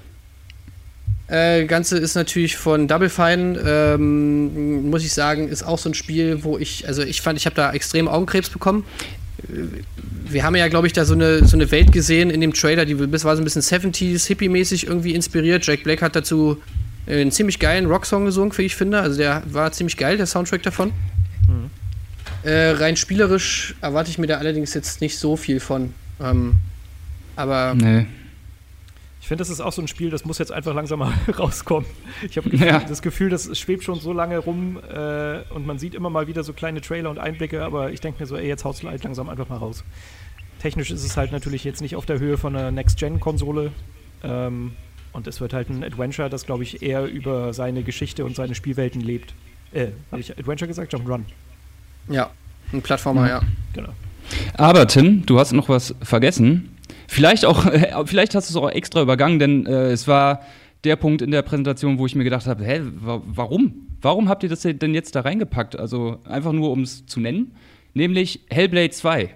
Äh, Ganze ist natürlich von Double Fine, ähm, muss ich sagen, ist auch so ein Spiel, wo ich, also ich fand, ich habe da extrem Augenkrebs bekommen. Wir haben ja, glaube ich, da so eine, so eine Welt gesehen in dem Trailer, die war so ein bisschen 70s, Hippie-mäßig irgendwie inspiriert. Jack Black hat dazu einen ziemlich geilen Rocksong gesungen, wie ich finde. Also der war ziemlich geil, der Soundtrack davon. Äh, rein spielerisch erwarte ich mir da allerdings jetzt nicht so viel von. Ähm, aber nee. Ich finde, das ist auch so ein Spiel, das muss jetzt einfach langsam mal rauskommen. Ich habe ja. das Gefühl, das schwebt schon so lange rum äh, und man sieht immer mal wieder so kleine Trailer und Einblicke, aber ich denke mir so, ey, jetzt haut's halt langsam einfach mal raus. Technisch ist es halt natürlich jetzt nicht auf der Höhe von einer Next-Gen-Konsole. Ähm, und es wird halt ein Adventure, das, glaube ich, eher über seine Geschichte und seine Spielwelten lebt. Äh, habe ich Adventure gesagt? Jump'n'Run. Ja, ein Plattformer, ja. Genau. Aber Tim, du hast noch was vergessen. Vielleicht auch, vielleicht hast du es auch extra übergangen, denn äh, es war der Punkt in der Präsentation, wo ich mir gedacht habe, hä, wa warum? Warum habt ihr das denn jetzt da reingepackt? Also einfach nur, um es zu nennen, nämlich Hellblade 2.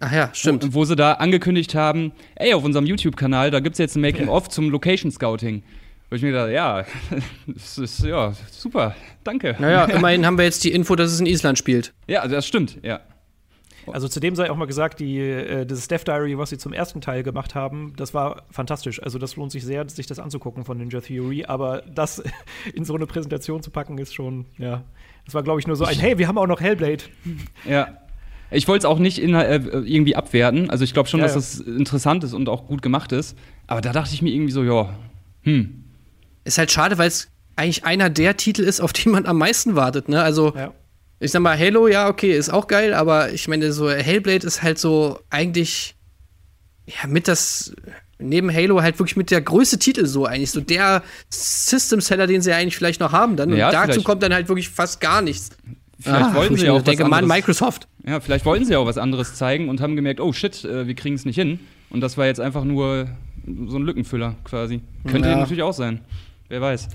Ach ja, stimmt. Wo, wo sie da angekündigt haben, ey, auf unserem YouTube-Kanal, da gibt es jetzt ein Making-of zum Location Scouting. Wo ich mir gedacht, ja, das ist ja super, danke. Naja, immerhin haben wir jetzt die Info, dass es in Island spielt. Ja, das stimmt, ja. Also zudem sei auch mal gesagt, die, äh, das Death Diary, was sie zum ersten Teil gemacht haben, das war fantastisch. Also das lohnt sich sehr, sich das anzugucken von Ninja Theory. Aber das in so eine Präsentation zu packen, ist schon, ja. Das war, glaube ich, nur so ein, hey, wir haben auch noch Hellblade. Ja. Ich wollte es auch nicht in, äh, irgendwie abwerten. Also ich glaube schon, ja, dass ja. das interessant ist und auch gut gemacht ist. Aber da dachte ich mir irgendwie so, ja, hm. Ist halt schade, weil es eigentlich einer der Titel ist, auf die man am meisten wartet, ne? Also ja ich sag mal, Halo, ja, okay, ist auch geil, aber ich meine, so Hellblade ist halt so eigentlich, ja, mit das, neben Halo halt wirklich mit der größte Titel so eigentlich, so der System-Seller, den sie eigentlich vielleicht noch haben dann. Ja, und dazu kommt dann halt wirklich fast gar nichts. Vielleicht ah, wollten sie auch denke, was anderes. Microsoft. Ja, vielleicht wollten sie auch was anderes zeigen und haben gemerkt, oh shit, äh, wir kriegen es nicht hin. Und das war jetzt einfach nur so ein Lückenfüller quasi. Könnte ja. natürlich auch sein. Wer weiß.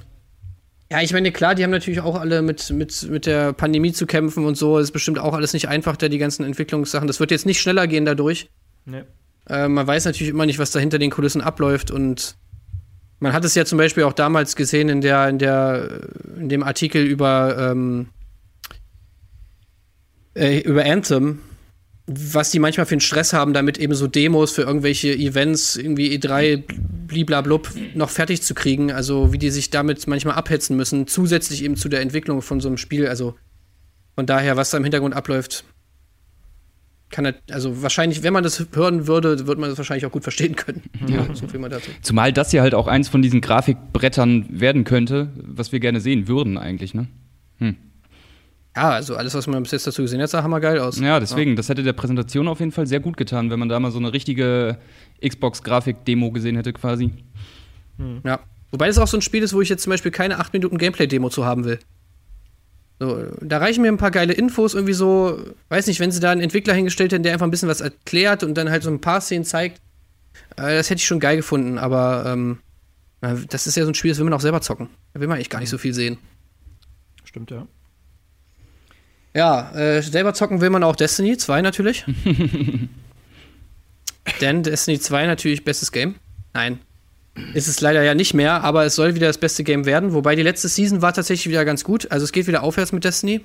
Ja, ich meine, klar, die haben natürlich auch alle mit, mit, mit der Pandemie zu kämpfen und so. Das ist bestimmt auch alles nicht einfach, da die ganzen Entwicklungssachen. Das wird jetzt nicht schneller gehen dadurch. Nee. Äh, man weiß natürlich immer nicht, was da hinter den Kulissen abläuft und man hat es ja zum Beispiel auch damals gesehen in der, in der, in dem Artikel über, ähm, äh, über Anthem, was die manchmal für einen Stress haben, damit eben so Demos für irgendwelche Events, irgendwie E3, bliblablub, noch fertig zu kriegen. Also wie die sich damit manchmal abhetzen müssen, zusätzlich eben zu der Entwicklung von so einem Spiel. Also von daher, was da im Hintergrund abläuft, kann er, also wahrscheinlich, wenn man das hören würde, würde man das wahrscheinlich auch gut verstehen können. Ja. So viel mal dazu. Zumal das hier halt auch eins von diesen Grafikbrettern werden könnte, was wir gerne sehen würden eigentlich, ne? Hm. Ja, also alles, was man bis jetzt dazu gesehen hat, sah hammergeil aus. Ja, deswegen, ja. das hätte der Präsentation auf jeden Fall sehr gut getan, wenn man da mal so eine richtige Xbox-Grafik-Demo gesehen hätte, quasi. Hm. Ja. Wobei das auch so ein Spiel ist, wo ich jetzt zum Beispiel keine 8 Minuten Gameplay-Demo zu haben will. So, da reichen mir ein paar geile Infos, irgendwie so, weiß nicht, wenn sie da einen Entwickler hingestellt hätten, der einfach ein bisschen was erklärt und dann halt so ein paar Szenen zeigt, äh, das hätte ich schon geil gefunden, aber ähm, das ist ja so ein Spiel, das will man auch selber zocken. Da will man eigentlich gar nicht so viel sehen. Stimmt, ja. Ja, äh, selber zocken will man auch Destiny 2 natürlich. Denn Destiny 2 natürlich bestes Game. Nein. Ist es leider ja nicht mehr, aber es soll wieder das beste Game werden. Wobei die letzte Season war tatsächlich wieder ganz gut. Also es geht wieder aufwärts mit Destiny.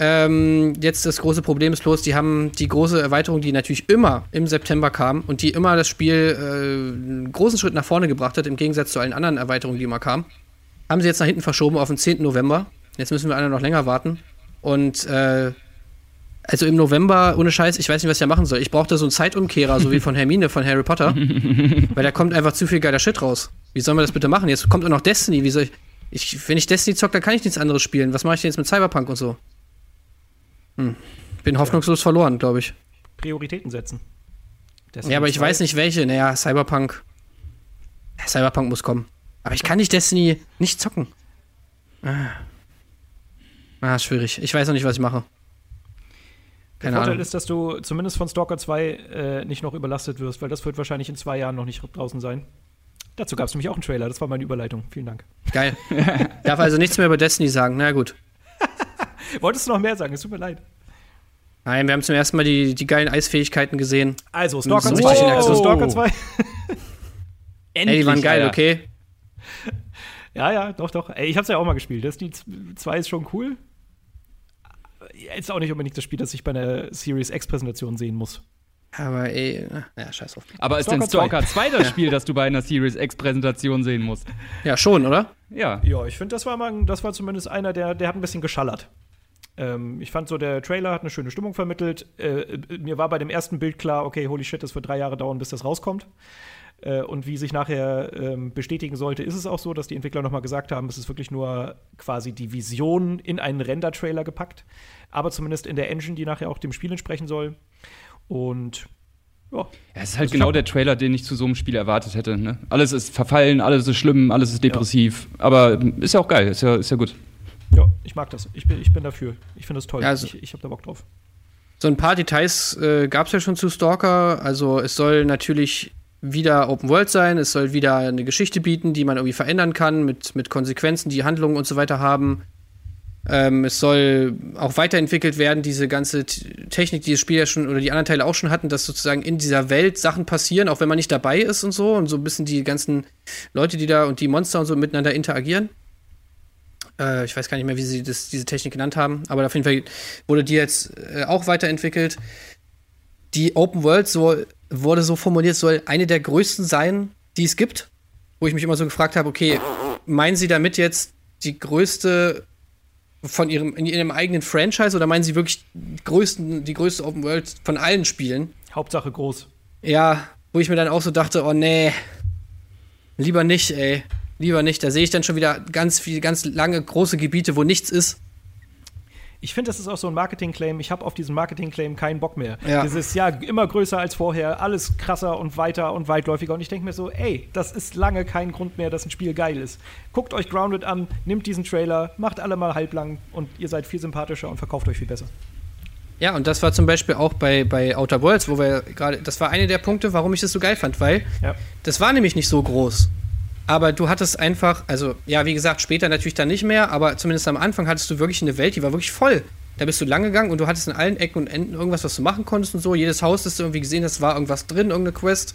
Ähm, jetzt das große Problem ist bloß, die haben die große Erweiterung, die natürlich immer im September kam und die immer das Spiel äh, einen großen Schritt nach vorne gebracht hat, im Gegensatz zu allen anderen Erweiterungen, die immer kamen, haben sie jetzt nach hinten verschoben auf den 10. November. Jetzt müssen wir alle noch länger warten. Und äh, also im November, ohne Scheiß, ich weiß nicht, was ich da machen soll. Ich brauchte so einen Zeitumkehrer, so wie von Hermine von Harry Potter. weil da kommt einfach zu viel geiler Shit raus. Wie soll man das bitte machen? Jetzt kommt auch noch Destiny. Wie soll ich. ich wenn ich Destiny zocke, dann kann ich nichts anderes spielen. Was mache ich denn jetzt mit Cyberpunk und so? Hm. Bin hoffnungslos verloren, glaube ich. Prioritäten setzen. Destiny ja, aber ich weiß nicht welche. Naja, Cyberpunk. Cyberpunk muss kommen. Aber ich kann nicht Destiny nicht zocken. Ah. Ah, schwierig. Ich weiß noch nicht, was ich mache. Keine Der Vorteil Ahnung. ist, dass du zumindest von Stalker 2 äh, nicht noch überlastet wirst, weil das wird wahrscheinlich in zwei Jahren noch nicht draußen sein. Dazu gab es nämlich auch einen Trailer, das war meine Überleitung. Vielen Dank. Geil. Darf also nichts mehr über Destiny sagen, na gut. Wolltest du noch mehr sagen? Es tut mir leid. Nein, wir haben zum ersten Mal die, die geilen Eisfähigkeiten gesehen. Also, Stalker 2. Wow. Also, Stalker 2. Endlich, Ey, die waren geil, Alter. okay. Ja, ja, doch, doch. Ey, ich hab's ja auch mal gespielt. Destiny 2 ist schon cool jetzt auch nicht unbedingt das Spiel, das ich bei einer Series X-Präsentation sehen muss. Aber ey, naja, scheiß drauf. Aber ist denn Stalker 2 das Spiel, das du bei einer Series X-Präsentation sehen musst? Ja, schon, oder? Ja. Ja, ich finde, das war mal, das war zumindest einer, der, der hat ein bisschen geschallert. Ähm, ich fand so, der Trailer hat eine schöne Stimmung vermittelt. Äh, mir war bei dem ersten Bild klar, okay, holy shit, das wird drei Jahre dauern, bis das rauskommt. Äh, und wie sich nachher ähm, bestätigen sollte, ist es auch so, dass die Entwickler nochmal gesagt haben, es ist wirklich nur quasi die Vision in einen Render-Trailer gepackt. Aber zumindest in der Engine, die nachher auch dem Spiel entsprechen soll. Und ja. ja es ist halt genau der Trailer, den ich zu so einem Spiel erwartet hätte. Ne? Alles ist verfallen, alles ist schlimm, alles ist depressiv. Ja. Aber ist ja auch geil, ist ja, ist ja gut. Ja, ich mag das. Ich bin, ich bin dafür. Ich finde es toll. Ja, also ich ich habe da Bock drauf. So ein paar Details äh, gab es ja schon zu Stalker. Also es soll natürlich wieder Open World sein, es soll wieder eine Geschichte bieten, die man irgendwie verändern kann, mit, mit Konsequenzen, die Handlungen und so weiter haben. Ähm, es soll auch weiterentwickelt werden, diese ganze Technik, die das Spiel ja schon oder die anderen Teile auch schon hatten, dass sozusagen in dieser Welt Sachen passieren, auch wenn man nicht dabei ist und so. Und so ein bisschen die ganzen Leute, die da und die Monster und so miteinander interagieren. Äh, ich weiß gar nicht mehr, wie sie das, diese Technik genannt haben, aber auf jeden Fall wurde die jetzt äh, auch weiterentwickelt. Die Open World soll, wurde so formuliert, soll eine der größten sein, die es gibt. Wo ich mich immer so gefragt habe, okay, meinen Sie damit jetzt die größte von ihrem, in ihrem eigenen Franchise oder meinen Sie wirklich die, größten, die größte Open World von allen Spielen? Hauptsache groß. Ja, wo ich mir dann auch so dachte, oh nee, lieber nicht, ey. Lieber nicht. Da sehe ich dann schon wieder ganz viele, ganz lange große Gebiete, wo nichts ist. Ich finde, das ist auch so ein Marketing-Claim. Ich habe auf diesen Marketing-Claim keinen Bock mehr. Ja. Dieses, ja, immer größer als vorher, alles krasser und weiter und weitläufiger. Und ich denke mir so, ey, das ist lange kein Grund mehr, dass ein Spiel geil ist. Guckt euch Grounded an, nimmt diesen Trailer, macht alle mal halblang und ihr seid viel sympathischer und verkauft euch viel besser. Ja, und das war zum Beispiel auch bei, bei Outer Worlds, wo wir gerade, das war eine der Punkte, warum ich das so geil fand, weil ja. das war nämlich nicht so groß. Aber du hattest einfach, also ja, wie gesagt, später natürlich dann nicht mehr, aber zumindest am Anfang hattest du wirklich eine Welt, die war wirklich voll. Da bist du lang gegangen und du hattest in allen Ecken und Enden irgendwas, was du machen konntest und so. Jedes Haus, das du irgendwie gesehen hast, war irgendwas drin, irgendeine Quest.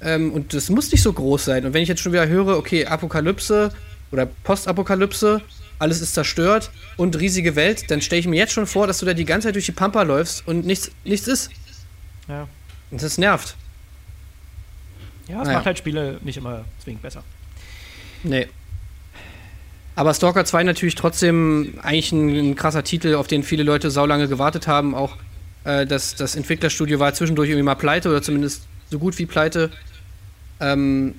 Ähm, und das muss nicht so groß sein. Und wenn ich jetzt schon wieder höre, okay, Apokalypse oder Postapokalypse, alles ist zerstört und riesige Welt, dann stelle ich mir jetzt schon vor, dass du da die ganze Zeit durch die Pampa läufst und nichts, nichts ist. Ja. Und das nervt. Ja, es naja. macht halt Spiele nicht immer zwingend besser. Nee. Aber Stalker 2 natürlich trotzdem eigentlich ein, ein krasser Titel, auf den viele Leute saulange gewartet haben. Auch äh, das, das Entwicklerstudio war zwischendurch irgendwie mal pleite oder zumindest so gut wie pleite. Ähm,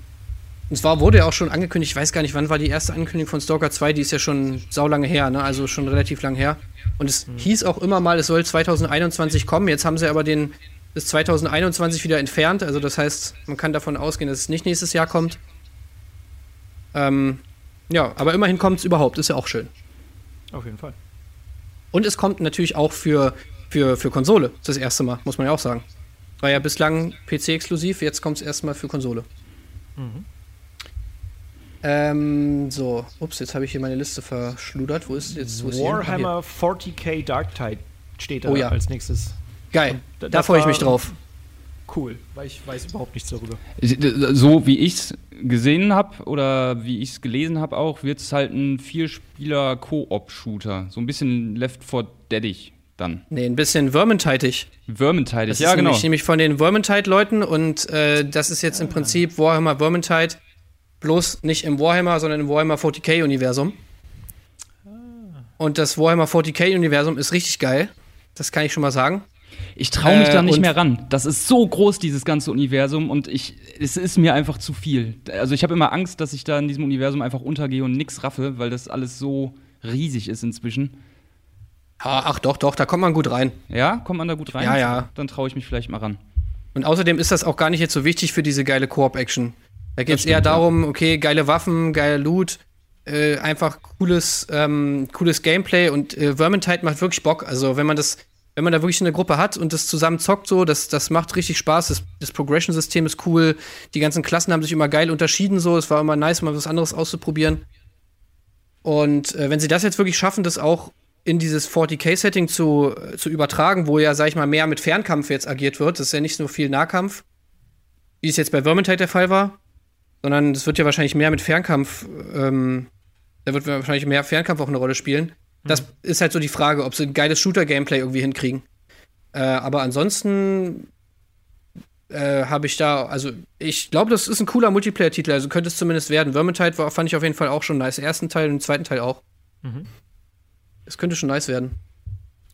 und zwar wurde ja auch schon angekündigt, ich weiß gar nicht, wann war die erste Ankündigung von Stalker 2, die ist ja schon saulange her, ne? also schon relativ lang her. Und es mhm. hieß auch immer mal, es soll 2021 kommen. Jetzt haben sie aber den, bis 2021 wieder entfernt. Also das heißt, man kann davon ausgehen, dass es nicht nächstes Jahr kommt. Ähm, ja, aber immerhin kommt es überhaupt, ist ja auch schön. Auf jeden Fall. Und es kommt natürlich auch für, für, für Konsole, das erste Mal, muss man ja auch sagen. War ja bislang PC-exklusiv, jetzt kommt es erstmal für Konsole. Mhm. Ähm, so, ups, jetzt habe ich hier meine Liste verschludert. Wo ist jetzt? Wo ist Warhammer 40k Dark Tide steht da oh, ja. als nächstes. Geil, da, da freue ich mich drauf. Cool, weil ich weiß überhaupt nichts darüber. So wie ich es gesehen habe oder wie ich es gelesen habe auch, wird es halt ein Vierspieler-Koop-Shooter. So ein bisschen Left 4 Deadig dann. Nee, ein bisschen Vermintide-ig. Vermintide, ja, genau. Nämlich, nämlich von den Vermintide-Leuten und äh, das ist jetzt im Prinzip Warhammer Vermintide, bloß nicht im Warhammer, sondern im Warhammer 40k-Universum. Ah. Und das Warhammer 40k-Universum ist richtig geil. Das kann ich schon mal sagen. Ich traue mich äh, da nicht mehr ran. Das ist so groß, dieses ganze Universum, und ich, es ist mir einfach zu viel. Also ich habe immer Angst, dass ich da in diesem Universum einfach untergehe und nichts raffe, weil das alles so riesig ist inzwischen. Ach doch, doch, da kommt man gut rein. Ja, kommt man da gut rein? Ja, ja. Dann traue ich mich vielleicht mal ran. Und außerdem ist das auch gar nicht jetzt so wichtig für diese geile Koop-Action. Da geht es eher darum, okay, geile Waffen, geile Loot, äh, einfach cooles, ähm, cooles Gameplay und äh, Vermintide macht wirklich Bock. Also wenn man das wenn man da wirklich eine Gruppe hat und das zusammen zockt, so, das, das macht richtig Spaß. Das, das Progression-System ist cool. Die ganzen Klassen haben sich immer geil unterschieden, so. Es war immer nice, mal was anderes auszuprobieren. Und äh, wenn sie das jetzt wirklich schaffen, das auch in dieses 40k-Setting zu, äh, zu übertragen, wo ja, sag ich mal, mehr mit Fernkampf jetzt agiert wird, das ist ja nicht so viel Nahkampf, wie es jetzt bei Vermintide der Fall war, sondern es wird ja wahrscheinlich mehr mit Fernkampf, ähm, da wird wahrscheinlich mehr Fernkampf auch eine Rolle spielen. Das ist halt so die Frage, ob sie ein geiles Shooter-Gameplay irgendwie hinkriegen. Äh, aber ansonsten äh, habe ich da, also ich glaube, das ist ein cooler Multiplayer-Titel, also könnte es zumindest werden. Vermintide war, fand ich auf jeden Fall auch schon nice. Ersten Teil und den zweiten Teil auch. Mhm. Es könnte schon nice werden.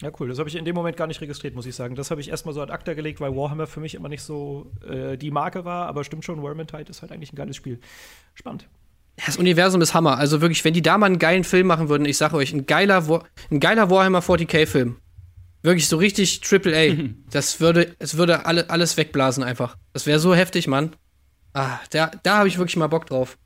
Ja, cool. Das habe ich in dem Moment gar nicht registriert, muss ich sagen. Das habe ich erstmal so ad acta gelegt, weil Warhammer für mich immer nicht so äh, die Marke war. Aber stimmt schon, Vermintide ist halt eigentlich ein geiles Spiel. Spannend. Das Universum ist Hammer. Also wirklich, wenn die da mal einen geilen Film machen würden, ich sage euch, ein geiler, War ein geiler Warhammer 40k-Film. Wirklich so richtig Triple A. das würde, es würde alle, alles wegblasen einfach. Das wäre so heftig, Mann. Ah, da, da habe ich wirklich mal Bock drauf.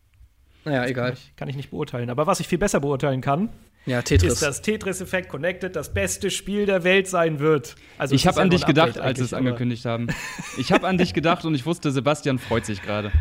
Naja, egal. Kann ich nicht beurteilen. Aber was ich viel besser beurteilen kann, ja, Tetris. ist, dass Tetris Effect Connected das beste Spiel der Welt sein wird. Also ich habe an dich gedacht, als sie es angekündigt haben. Ich habe an dich gedacht und ich wusste, Sebastian freut sich gerade.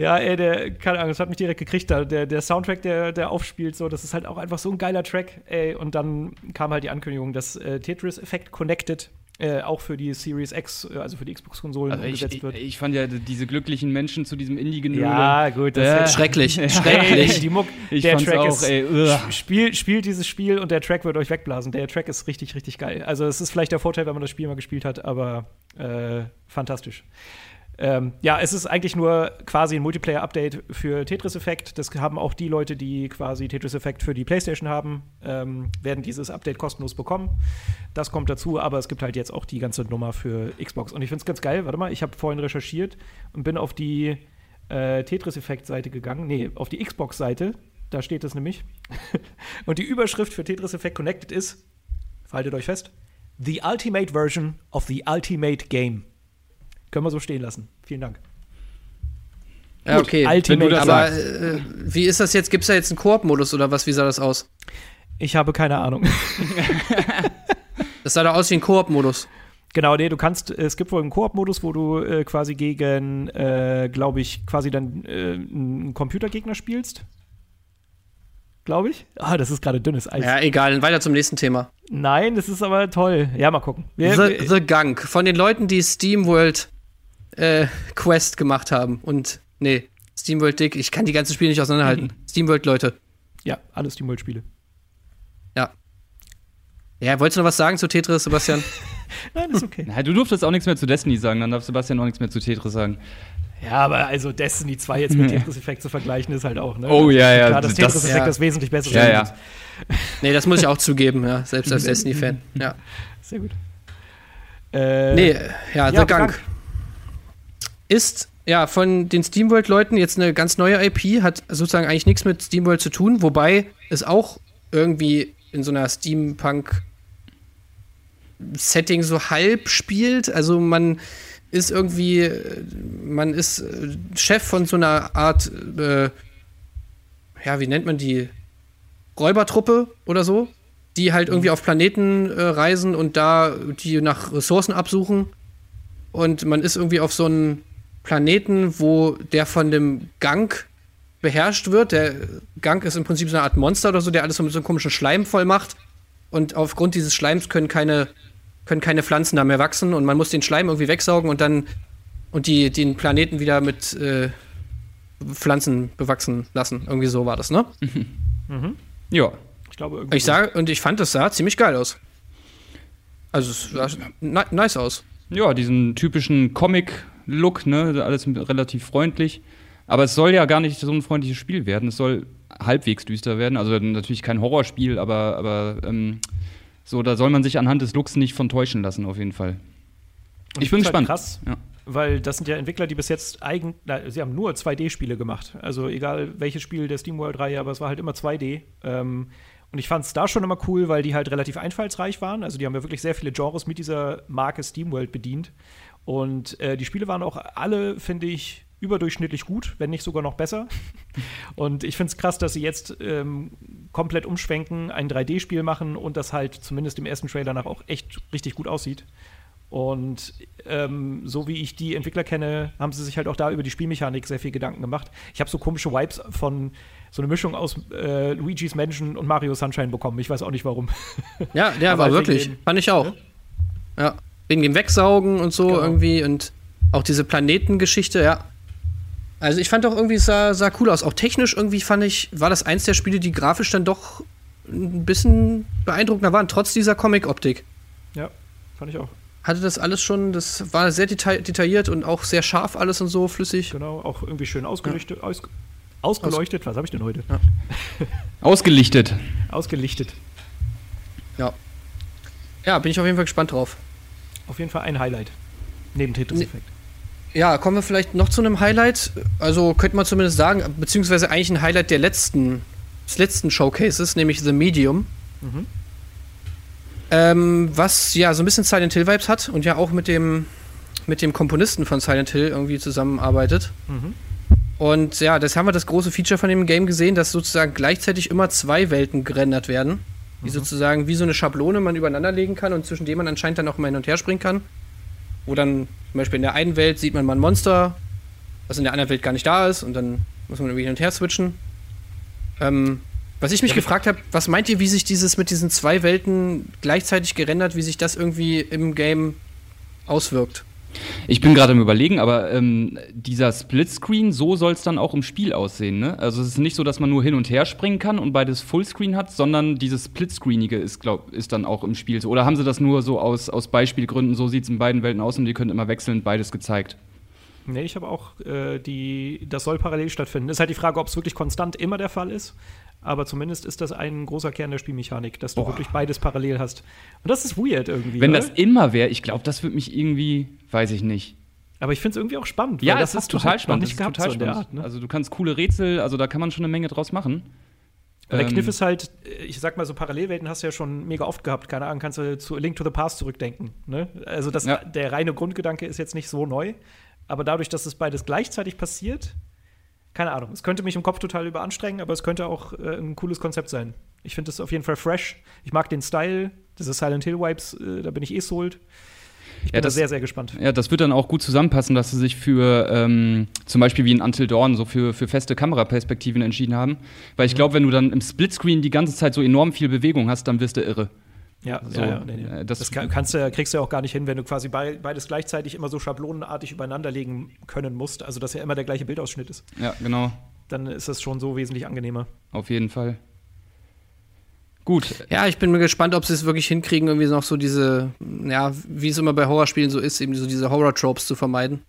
Ja, ey, der, keine Ahnung, das hat mich direkt gekriegt. Da. Der, der Soundtrack, der, der aufspielt, so, das ist halt auch einfach so ein geiler Track, ey. Und dann kam halt die Ankündigung, dass äh, Tetris Effect Connected äh, auch für die Series X, äh, also für die Xbox-Konsolen also umgesetzt wird. Ich, ich, fand ja diese glücklichen Menschen zu diesem Indie-Genöle. Ja, gut, das äh, ist schrecklich. schrecklich. die Muck, ich der Track auch, ist, ey, spiel, spielt dieses Spiel und der Track wird euch wegblasen. Der Track ist richtig, richtig geil. Also es ist vielleicht der Vorteil, wenn man das Spiel mal gespielt hat, aber äh, fantastisch. Ähm, ja, es ist eigentlich nur quasi ein Multiplayer-Update für Tetris Effect. Das haben auch die Leute, die quasi Tetris Effect für die PlayStation haben, ähm, werden dieses Update kostenlos bekommen. Das kommt dazu, aber es gibt halt jetzt auch die ganze Nummer für Xbox. Und ich finde es ganz geil. Warte mal, ich habe vorhin recherchiert und bin auf die äh, Tetris Effect-Seite gegangen. Nee, auf die Xbox-Seite. Da steht es nämlich. und die Überschrift für Tetris Effect Connected ist, haltet euch fest, The Ultimate Version of the Ultimate Game. Können wir so stehen lassen. Vielen Dank. Ja, okay. Ultimate, aber äh, wie ist das jetzt? Gibt es da jetzt einen Koop-Modus oder was? Wie sah das aus? Ich habe keine Ahnung. das sah da aus wie ein Koop-Modus. Genau, nee, du kannst, es gibt wohl einen Koop-Modus, wo du äh, quasi gegen, äh, glaube ich, quasi dann äh, einen Computergegner spielst. Glaube ich. Ah, das ist gerade dünnes Eis. Ja, egal, weiter zum nächsten Thema. Nein, das ist aber toll. Ja, mal gucken. Wir, The, The Gunk. Von den Leuten, die SteamWorld äh, Quest gemacht haben. Und nee, SteamWorld Dick, ich kann die ganzen Spiele nicht auseinanderhalten. Mhm. SteamWorld Leute. Ja, alle SteamWorld Spiele. Ja. Ja, wolltest du noch was sagen zu Tetris, Sebastian? Nein, ist okay. Na, du durftest auch nichts mehr zu Destiny sagen, dann darf Sebastian auch nichts mehr zu Tetris sagen. Ja, aber also Destiny 2 jetzt mit Tetris Effect zu vergleichen, ist halt auch, ne? Oh ja, ja. Klar, dass Tetris Effect das, das wesentlich bessere ja, ja. Nee, das muss ich auch zugeben, ja, selbst als Destiny-Fan. Ja. Sehr gut. Äh, nee, ja, The Gang ist ja von den SteamWorld-Leuten jetzt eine ganz neue IP, hat sozusagen eigentlich nichts mit SteamWorld zu tun, wobei es auch irgendwie in so einer Steampunk Setting so halb spielt. Also man ist irgendwie, man ist Chef von so einer Art, äh, ja, wie nennt man die? Räubertruppe oder so, die halt irgendwie auf Planeten äh, reisen und da die nach Ressourcen absuchen. Und man ist irgendwie auf so einem Planeten, wo der von dem Gang beherrscht wird. Der Gang ist im Prinzip so eine Art Monster oder so, der alles so mit so einem komischen Schleim voll macht. Und aufgrund dieses Schleims können keine, können keine Pflanzen da mehr wachsen und man muss den Schleim irgendwie wegsaugen und dann und die, den Planeten wieder mit äh, Pflanzen bewachsen lassen. Irgendwie so war das, ne? Mhm. Mhm. Ja. Ich glaube irgendwie. Ich sage, und ich fand, das sah ziemlich geil aus. Also es sah nice aus. Ja, diesen typischen Comic-Look, ne? Alles relativ freundlich. Aber es soll ja gar nicht so ein freundliches Spiel werden. Es soll halbwegs düster werden. Also natürlich kein Horrorspiel, aber, aber ähm, so, da soll man sich anhand des Looks nicht von täuschen lassen, auf jeden Fall. ich, ich bin halt gespannt. Halt krass, ja. weil das sind ja Entwickler, die bis jetzt eigen, na, sie haben nur 2D-Spiele gemacht. Also egal welches Spiel der SteamWorld-Reihe, aber es war halt immer 2D. Ähm, und ich fand es da schon immer cool, weil die halt relativ einfallsreich waren. Also die haben ja wirklich sehr viele Genres mit dieser Marke SteamWorld bedient. Und äh, die Spiele waren auch alle, finde ich, überdurchschnittlich gut, wenn nicht sogar noch besser. Und ich finde es krass, dass sie jetzt ähm, komplett umschwenken, ein 3D-Spiel machen und das halt zumindest im ersten Trailer nach auch echt richtig gut aussieht. Und ähm, so wie ich die Entwickler kenne, haben sie sich halt auch da über die Spielmechanik sehr viel Gedanken gemacht. Ich habe so komische Vibes von so eine Mischung aus äh, Luigi's Mansion und Mario Sunshine bekommen. Ich weiß auch nicht warum. Ja, der war wirklich. Fand ich auch. Ja? ja. Wegen dem Wegsaugen und so genau. irgendwie und auch diese Planetengeschichte, ja. Also ich fand auch irgendwie, es sah, sah cool aus. Auch technisch irgendwie fand ich, war das eins der Spiele, die grafisch dann doch ein bisschen beeindruckender waren, trotz dieser Comic-Optik. Ja, fand ich auch. Hatte das alles schon, das war sehr deta detailliert und auch sehr scharf alles und so, flüssig. Genau, auch irgendwie schön ausgeleuchtet. Ja. Aus, ausgeleuchtet, was habe ich denn heute? Ja. Ausgelichtet. Ausgelichtet. Ja. Ja, bin ich auf jeden Fall gespannt drauf. Auf jeden Fall ein Highlight. Neben Tetris Effect. Ja, kommen wir vielleicht noch zu einem Highlight. Also könnte man zumindest sagen, beziehungsweise eigentlich ein Highlight der letzten, des letzten Showcases, nämlich The Medium. Mhm. Ähm, was ja so ein bisschen Silent Hill Vibes hat und ja auch mit dem, mit dem Komponisten von Silent Hill irgendwie zusammenarbeitet. Mhm. Und ja, das haben wir das große Feature von dem Game gesehen, dass sozusagen gleichzeitig immer zwei Welten gerendert werden. Die mhm. sozusagen wie so eine Schablone man übereinander legen kann und zwischen denen man anscheinend dann auch mal hin und her springen kann. Wo dann zum Beispiel in der einen Welt sieht man mal ein Monster, was in der anderen Welt gar nicht da ist und dann muss man irgendwie hin und her switchen. Ähm, was ich mich ja. gefragt habe, was meint ihr, wie sich dieses mit diesen zwei Welten gleichzeitig gerendert, wie sich das irgendwie im Game auswirkt? Ich bin gerade am überlegen, aber ähm, dieser Splitscreen, so soll es dann auch im Spiel aussehen, ne? Also es ist nicht so, dass man nur hin und her springen kann und beides Fullscreen hat, sondern dieses Splitscreenige ist, glaub, ist dann auch im Spiel. Oder haben sie das nur so aus, aus Beispielgründen, so sieht es in beiden Welten aus und die können immer wechselnd beides gezeigt? Nee, ich habe auch äh, die, das soll parallel stattfinden. Ist halt die Frage, ob es wirklich konstant immer der Fall ist. Aber zumindest ist das ein großer Kern der Spielmechanik, dass du Boah. wirklich beides parallel hast. Und das ist weird irgendwie. Wenn oder? das immer wäre, ich glaube, das würde mich irgendwie, weiß ich nicht. Aber ich finde es irgendwie auch spannend. Ja, das ist total spannend. Nicht gehabt, total so spannend. Art, ne? Also du kannst coole Rätsel, also da kann man schon eine Menge draus machen. Und der Kniff ähm, ist halt, ich sag mal so, Parallelwelten hast du ja schon mega oft gehabt. Keine Ahnung, kannst du zu Link to the Past zurückdenken. Ne? Also das, ja. der reine Grundgedanke ist jetzt nicht so neu. Aber dadurch, dass es beides gleichzeitig passiert, keine Ahnung. Es könnte mich im Kopf total überanstrengen, aber es könnte auch äh, ein cooles Konzept sein. Ich finde das auf jeden Fall fresh. Ich mag den Style, diese Silent Hill Vibes, äh, da bin ich eh sold. Ich bin ja, das, sehr, sehr gespannt. Ja, das wird dann auch gut zusammenpassen, dass sie sich für ähm, zum Beispiel wie in Until Dawn so für, für feste Kameraperspektiven entschieden haben. Weil ich mhm. glaube, wenn du dann im Splitscreen die ganze Zeit so enorm viel Bewegung hast, dann wirst du irre. Ja, so, ja, ja nee, nee. Äh, das, das kannst du, kriegst du ja auch gar nicht hin, wenn du quasi beides gleichzeitig immer so schablonenartig übereinander legen können musst. Also, dass ja immer der gleiche Bildausschnitt ist. Ja, genau. Dann ist das schon so wesentlich angenehmer. Auf jeden Fall. Gut. Ja, ich bin mir gespannt, ob sie es wirklich hinkriegen, irgendwie noch so diese, ja, wie es immer bei Horrorspielen so ist, eben so diese Horror-Tropes zu vermeiden.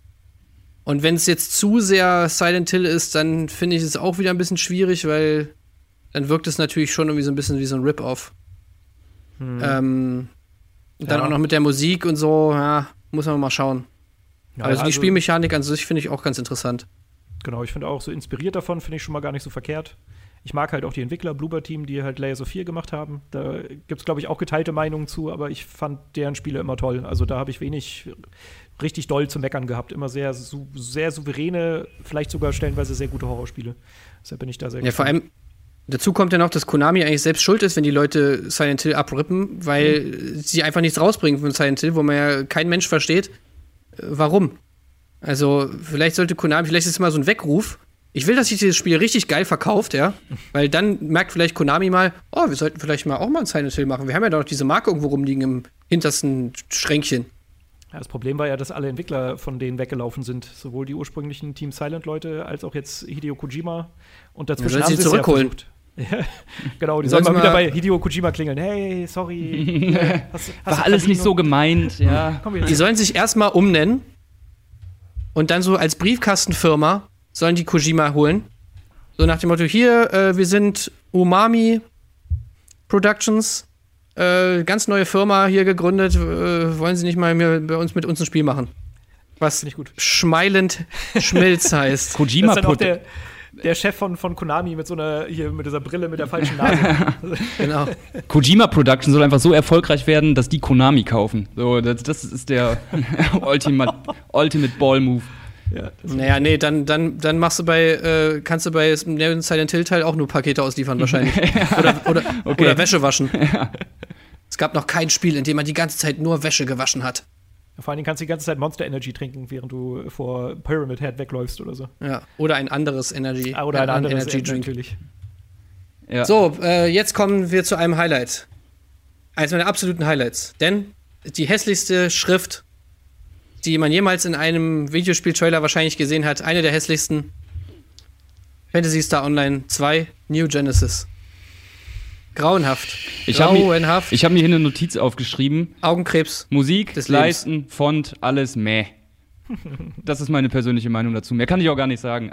Und wenn es jetzt zu sehr Silent Hill ist, dann finde ich es auch wieder ein bisschen schwierig, weil dann wirkt es natürlich schon irgendwie so ein bisschen wie so ein Rip-Off. Hm. Ähm, dann ja. auch noch mit der Musik und so, ja, muss man mal schauen. Ja, also, die also, Spielmechanik an sich finde ich auch ganz interessant. Genau, ich finde auch so inspiriert davon, finde ich schon mal gar nicht so verkehrt. Ich mag halt auch die Entwickler Bloober Team, die halt Layers of 4 gemacht haben. Da gibt es, glaube ich, auch geteilte Meinungen zu, aber ich fand deren Spiele immer toll. Also da habe ich wenig richtig doll zu meckern gehabt. Immer sehr, sehr souveräne, vielleicht sogar stellenweise sehr gute Horrorspiele. Deshalb bin ich da sehr Ja, vor allem, Dazu kommt ja noch, dass Konami eigentlich selbst schuld ist, wenn die Leute Silent Hill abrippen, weil mhm. sie einfach nichts rausbringen von Silent Hill, wo man ja kein Mensch versteht, äh, warum. Also, vielleicht sollte Konami, vielleicht ist es mal so ein Weckruf. Ich will, dass sich dieses Spiel richtig geil verkauft, ja. Weil dann merkt vielleicht Konami mal, oh, wir sollten vielleicht mal auch mal ein Silent Hill machen. Wir haben ja doch diese Marke irgendwo rumliegen im hintersten Schränkchen. Ja, das Problem war ja, dass alle Entwickler von denen weggelaufen sind. Sowohl die ursprünglichen Team Silent-Leute als auch jetzt Hideo Kojima. Und dazwischen ja, haben sie zurückholen. Ja, genau, die sollen mal wieder bei Hideo Kojima klingeln. Hey, sorry. hast, hast War alles nicht so gemeint, ja. Die sollen sich erstmal umnennen und dann so als Briefkastenfirma sollen die Kojima holen. So nach dem Motto: Hier, äh, wir sind Umami Productions, äh, ganz neue Firma hier gegründet. Äh, wollen Sie nicht mal bei uns mit uns ein Spiel machen? Was nicht gut. Schmeilend Schmilz heißt. Kojima Productions der Chef von, von Konami mit so einer, hier mit dieser Brille mit der falschen Nase. genau. Kojima Production soll einfach so erfolgreich werden, dass die Konami kaufen. So, das, das ist der Ultimate, Ultimate Ball Move. Ja, naja, nee, dann, dann, dann machst du bei, äh, kannst du bei Silent Hill Teil auch nur Pakete ausliefern wahrscheinlich. oder, oder, okay. oder Wäsche waschen. Ja. Es gab noch kein Spiel, in dem man die ganze Zeit nur Wäsche gewaschen hat. Vor allen Dingen kannst du die ganze Zeit Monster Energy trinken, während du vor Pyramid Head wegläufst oder so. Ja, oder ein anderes Energy. Ah, oder ein, ein anderes Energy Drink. Natürlich. Ja. So, äh, jetzt kommen wir zu einem Highlight. Eines meiner absoluten Highlights. Denn die hässlichste Schrift, die man jemals in einem Videospiel-Trailer wahrscheinlich gesehen hat, eine der hässlichsten. Fantasy Star Online 2 New Genesis. Grauenhaft. Ich Grauenhaft. Hab ich habe mir hier eine Notiz aufgeschrieben. Augenkrebs. Musik, des Leisten, Lebens. Font, alles meh. Das ist meine persönliche Meinung dazu. Mehr kann ich auch gar nicht sagen.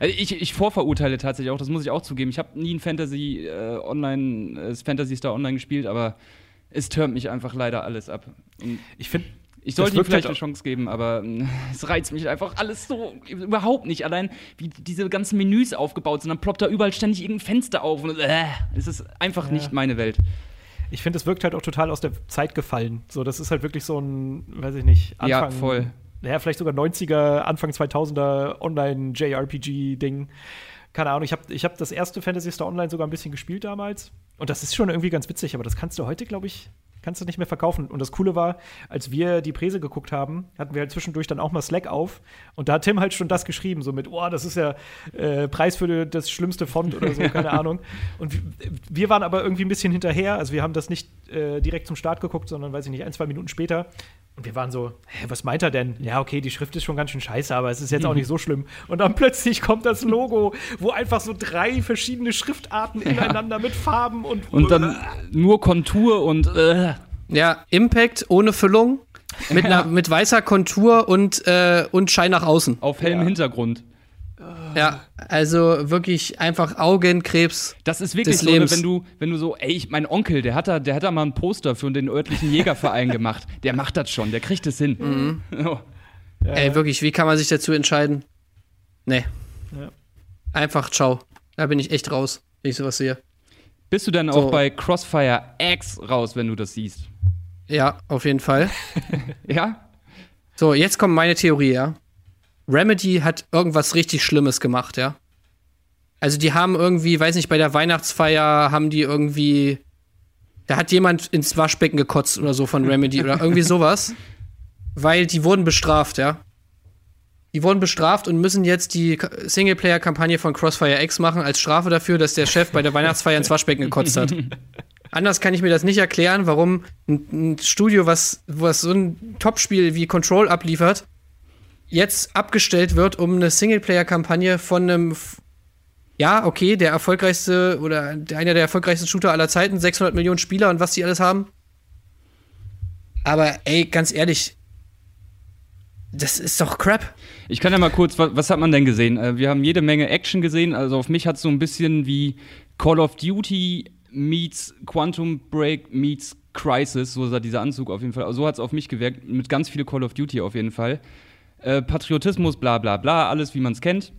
Also ich, ich vorverurteile tatsächlich auch, das muss ich auch zugeben. Ich habe nie ein Fantasy äh, Online, äh, Fantasy Star Online gespielt, aber es türmt mich einfach leider alles ab. Und Ich finde, ich sollte ihm vielleicht halt eine Chance geben, aber mm, es reizt mich einfach alles so überhaupt nicht. Allein wie diese ganzen Menüs aufgebaut sind, dann ploppt da überall ständig irgendein Fenster auf und äh, es ist einfach nicht meine Welt. ich finde, es wirkt halt auch total aus der Zeit gefallen. So, das ist halt wirklich so ein, weiß ich nicht, Anfang, Ja, voll. Naja, vielleicht sogar 90er, Anfang 2000er Online-JRPG-Ding. Keine Ahnung, ich habe ich hab das erste Fantasy Star Online sogar ein bisschen gespielt damals. Und das ist schon irgendwie ganz witzig, aber das kannst du heute, glaube ich, kannst du nicht mehr verkaufen. Und das Coole war, als wir die Präse geguckt haben, hatten wir halt zwischendurch dann auch mal Slack auf. Und da hat Tim halt schon das geschrieben, so mit, oh, das ist ja äh, Preis für das schlimmste Font oder so, keine Ahnung. Und wir, waren aber irgendwie ein bisschen hinterher. Also wir haben das nicht äh, direkt zum Start geguckt, sondern, weiß ich nicht, ein, zwei Minuten später. Und wir waren so, hä, was meint er denn? Ja, okay, die Schrift ist schon ganz schön scheiße, aber es ist jetzt auch nicht so schlimm. Und dann plötzlich kommt das Logo, wo einfach so drei verschiedene Schriftarten ineinander mit Farben und. Und dann nur Kontur und äh, Ja, Impact ohne Füllung, mit, einer, mit weißer Kontur und, äh, und Schein nach außen. auf hellem Ja. Hintergrund. Ja, also wirklich einfach Augenkrebs. Das ist wirklich so, ne, wenn du, wenn du so, ey, ich, mein Onkel, der hat da, der hat da mal ein Poster für den örtlichen Jägerverein gemacht. Der macht das schon, der kriegt es hin. Mhm. Oh. Ey, wirklich, wie kann man sich dazu entscheiden? Nee. Ja. Einfach ciao. Da bin ich echt raus, wenn ich sowas sehe. Bist du dann So. auch bei Crossfire X raus, wenn du das siehst? Ja, auf jeden Fall. Ja? So, jetzt kommt meine Theorie, ja. Remedy hat irgendwas richtig Schlimmes gemacht, ja. Also die haben irgendwie, weiß nicht, bei der Weihnachtsfeier haben die irgendwie, da hat jemand ins Waschbecken gekotzt oder so von Remedy oder irgendwie sowas, weil die wurden bestraft, ja. Die wurden bestraft und müssen jetzt die Singleplayer-Kampagne von Crossfire X machen als Strafe dafür, dass der Chef bei der Weihnachtsfeier ins Waschbecken gekotzt hat. Anders kann ich mir das nicht erklären, warum ein, Studio, was, was so ein Topspiel wie Control abliefert, jetzt abgestellt wird, um eine Singleplayer-Kampagne von einem, ja, okay, der erfolgreichste oder der, einer der erfolgreichsten Shooter aller Zeiten, 600 Millionen Spieler und was die alles haben. Aber ey, ganz ehrlich, das ist doch Crap. Ich kann ja mal kurz, was, was hat man denn gesehen? Äh, wir haben jede Menge Action gesehen. Also auf mich hat es so ein bisschen wie Call of Duty meets Quantum Break meets Crisis. So sah dieser Anzug auf jeden Fall. So hat es auf mich gewirkt. Mit ganz viel Call of Duty auf jeden Fall. Äh, Patriotismus, bla bla bla, alles wie man es kennt.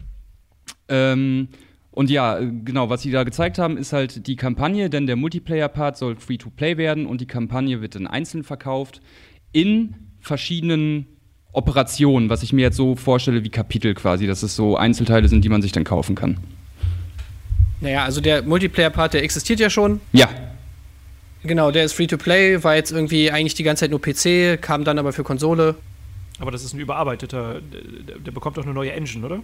Ähm, und ja, äh, genau, was sie da gezeigt haben, ist halt die Kampagne, denn der Multiplayer-Part soll free-to-play werden und die Kampagne wird dann einzeln verkauft in verschiedenen Operationen, was ich mir jetzt so vorstelle wie Kapitel quasi, dass es so Einzelteile sind, die man sich dann kaufen kann. Naja, also der Multiplayer-Part, der existiert ja schon. Ja, Genau, der ist Free-to-Play, war jetzt irgendwie eigentlich die ganze Zeit nur PC, kam dann aber für Konsole. Aber das ist ein überarbeiteter, der, der bekommt doch eine neue Engine, oder?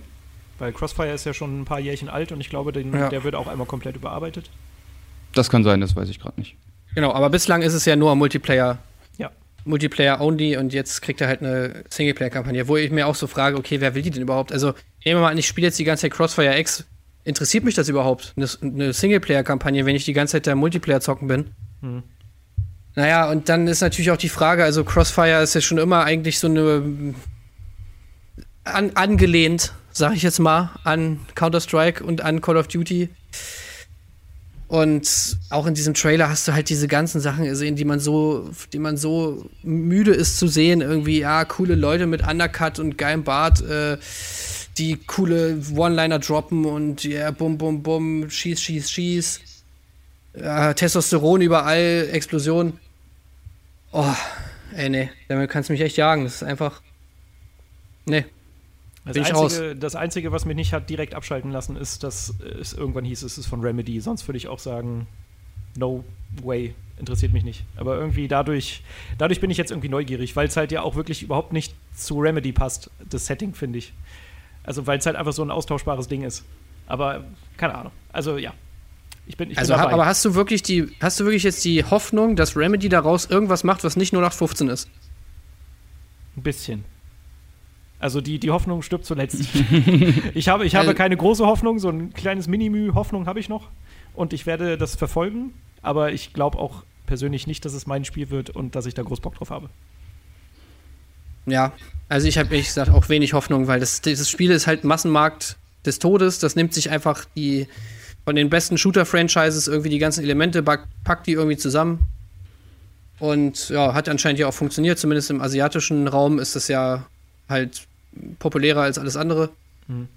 Weil Crossfire ist ja schon ein paar Jährchen alt und ich glaube, den, Ja. der wird auch einmal komplett überarbeitet. das kann sein, das weiß ich gerade nicht. Genau, aber bislang ist es ja nur. Ja. Multiplayer only und jetzt kriegt er halt eine Singleplayer-Kampagne, wo ich mir auch so frage, okay, wer will die denn überhaupt? Also, nehmen wir mal an, ich spiele jetzt die ganze Zeit Crossfire X. Interessiert mich das überhaupt? Eine, eine Singleplayer-Kampagne, wenn ich die ganze Zeit da Multiplayer zocken bin? Hm. Naja, und dann ist natürlich auch die Frage, also Crossfire ist ja schon immer eigentlich so eine an, angelehnt, sag ich jetzt mal, an Counter-Strike und an Call of Duty. Und auch in diesem Trailer hast du halt diese ganzen Sachen gesehen, die man so, die man so müde ist zu sehen. Irgendwie, ja, coole Leute mit Undercut und geilem Bart, äh, die coole One-Liner droppen und ja, bum, bum, bum, schieß, schieß, schieß. Ja, Testosteron überall, Explosion. Oh, ey, nee, damit kannst du mich echt jagen. Das ist einfach. Nee. Das einzige, das Einzige, was mich nicht hat direkt abschalten lassen, ist, dass es irgendwann hieß, es ist von Remedy. Sonst würde ich auch sagen, no way, interessiert mich nicht. Aber irgendwie dadurch, dadurch bin ich jetzt irgendwie neugierig, weil es halt ja auch wirklich überhaupt nicht zu Remedy passt, das Setting, finde ich. Also, weil es halt einfach so ein austauschbares Ding ist. Aber keine Ahnung. Also, ja. Ich bin, ich Also, bin aber hast du wirklich die, hast du wirklich jetzt die Hoffnung, dass Remedy daraus irgendwas macht, was nicht nur nach 15 ist? Ein bisschen. Also die, die Hoffnung stirbt zuletzt. ich habe, ich habe Also- keine große Hoffnung, so ein kleines Minimü-Hoffnung habe ich noch. Und ich werde das verfolgen, aber ich glaube auch persönlich nicht, dass es mein Spiel wird und dass ich da groß Bock drauf habe. Ja, also ich habe ehrlich gesagt auch wenig Hoffnung, weil das, dieses Spiel ist halt Massenmarkt des Todes. Das nimmt sich einfach die von den besten Shooter-Franchises irgendwie die ganzen Elemente, pack- packt die irgendwie zusammen. Und ja, hat anscheinend ja auch funktioniert. Zumindest im asiatischen Raum ist das ja halt populärer als alles andere. Mhm.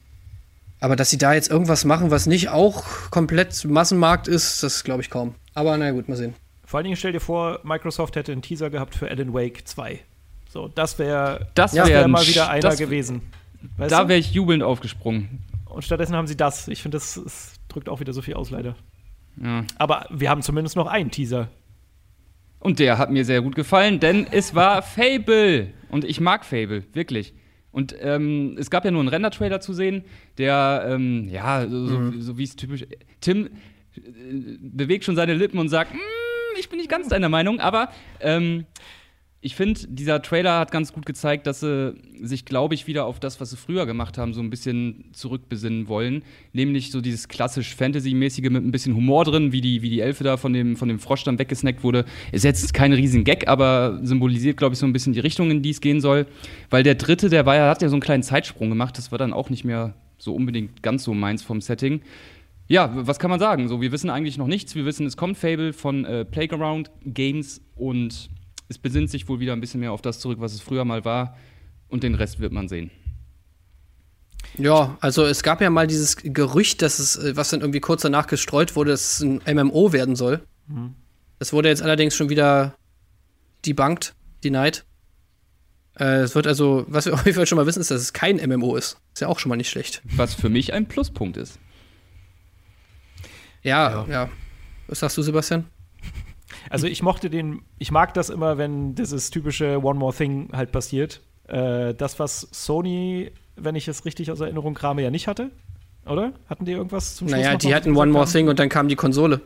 Aber dass sie da jetzt irgendwas machen, was nicht auch komplett Massenmarkt ist, das glaube ich kaum. Aber naja, gut, mal sehen. Vor allen Dingen stell dir vor, Microsoft hätte einen Teaser gehabt für Alan Wake 2. So, das wäre das wär, wär mal wieder einer gewesen. Weißt da wäre ich jubelnd aufgesprungen. Und stattdessen haben sie das. Ich finde, das, das, drückt auch wieder so viel aus, leider. Ja. Aber wir haben zumindest noch einen Teaser. Und der hat mir sehr gut gefallen, denn es war Fable. Und ich mag Fable, wirklich. Und ähm, es gab ja nur einen Render-Trailer zu sehen, der, ähm, ja, so, mhm. so, wie es typisch. Tim äh, bewegt schon seine Lippen und sagt, mm, ich bin nicht ganz deiner Meinung, aber ähm, ich finde, dieser Trailer hat ganz gut gezeigt, dass sie sich, glaube ich, wieder auf das, was sie früher gemacht haben, so ein bisschen zurückbesinnen wollen. Nämlich so dieses klassisch Fantasy-mäßige mit ein bisschen Humor drin, wie die, wie die Elfe da von dem, von dem Frosch dann weggesnackt wurde. Ist jetzt kein riesen Gag, aber symbolisiert, glaube ich, so ein bisschen die Richtung, in die es gehen soll. Weil der dritte, der war ja, hat ja so einen kleinen Zeitsprung gemacht. Das war dann auch nicht mehr so unbedingt ganz so meins vom Setting. Ja, was kann man sagen? So, wir wissen eigentlich noch nichts. Wir wissen, es kommt Fable von äh, Playground Games und es besinnt sich wohl wieder ein bisschen mehr auf das zurück, was es früher mal war. Und den Rest wird man sehen. Ja, also es gab ja mal dieses Gerücht, dass es, äh, was dann irgendwie kurz danach gestreut wurde, dass es ein MMO werden soll. Mhm. Das wurde jetzt allerdings schon wieder debunked, denied. Äh, es wird also, was wir auf jeden Fall schon mal wissen, ist, dass es kein MMO ist. Ist ja auch schon mal nicht schlecht. Was für mich ein Pluspunkt ist. Ja, ja. ja. Was sagst du, Sebastian? Also ich mochte den, ich mag das immer, wenn dieses typische One More Thing halt passiert. Äh, das, was Sony, wenn ich es richtig aus Erinnerung krame, ja nicht hatte. Oder? Hatten die irgendwas zum Schluss? Naja, die hatten One More? Thing und dann kam die Konsole.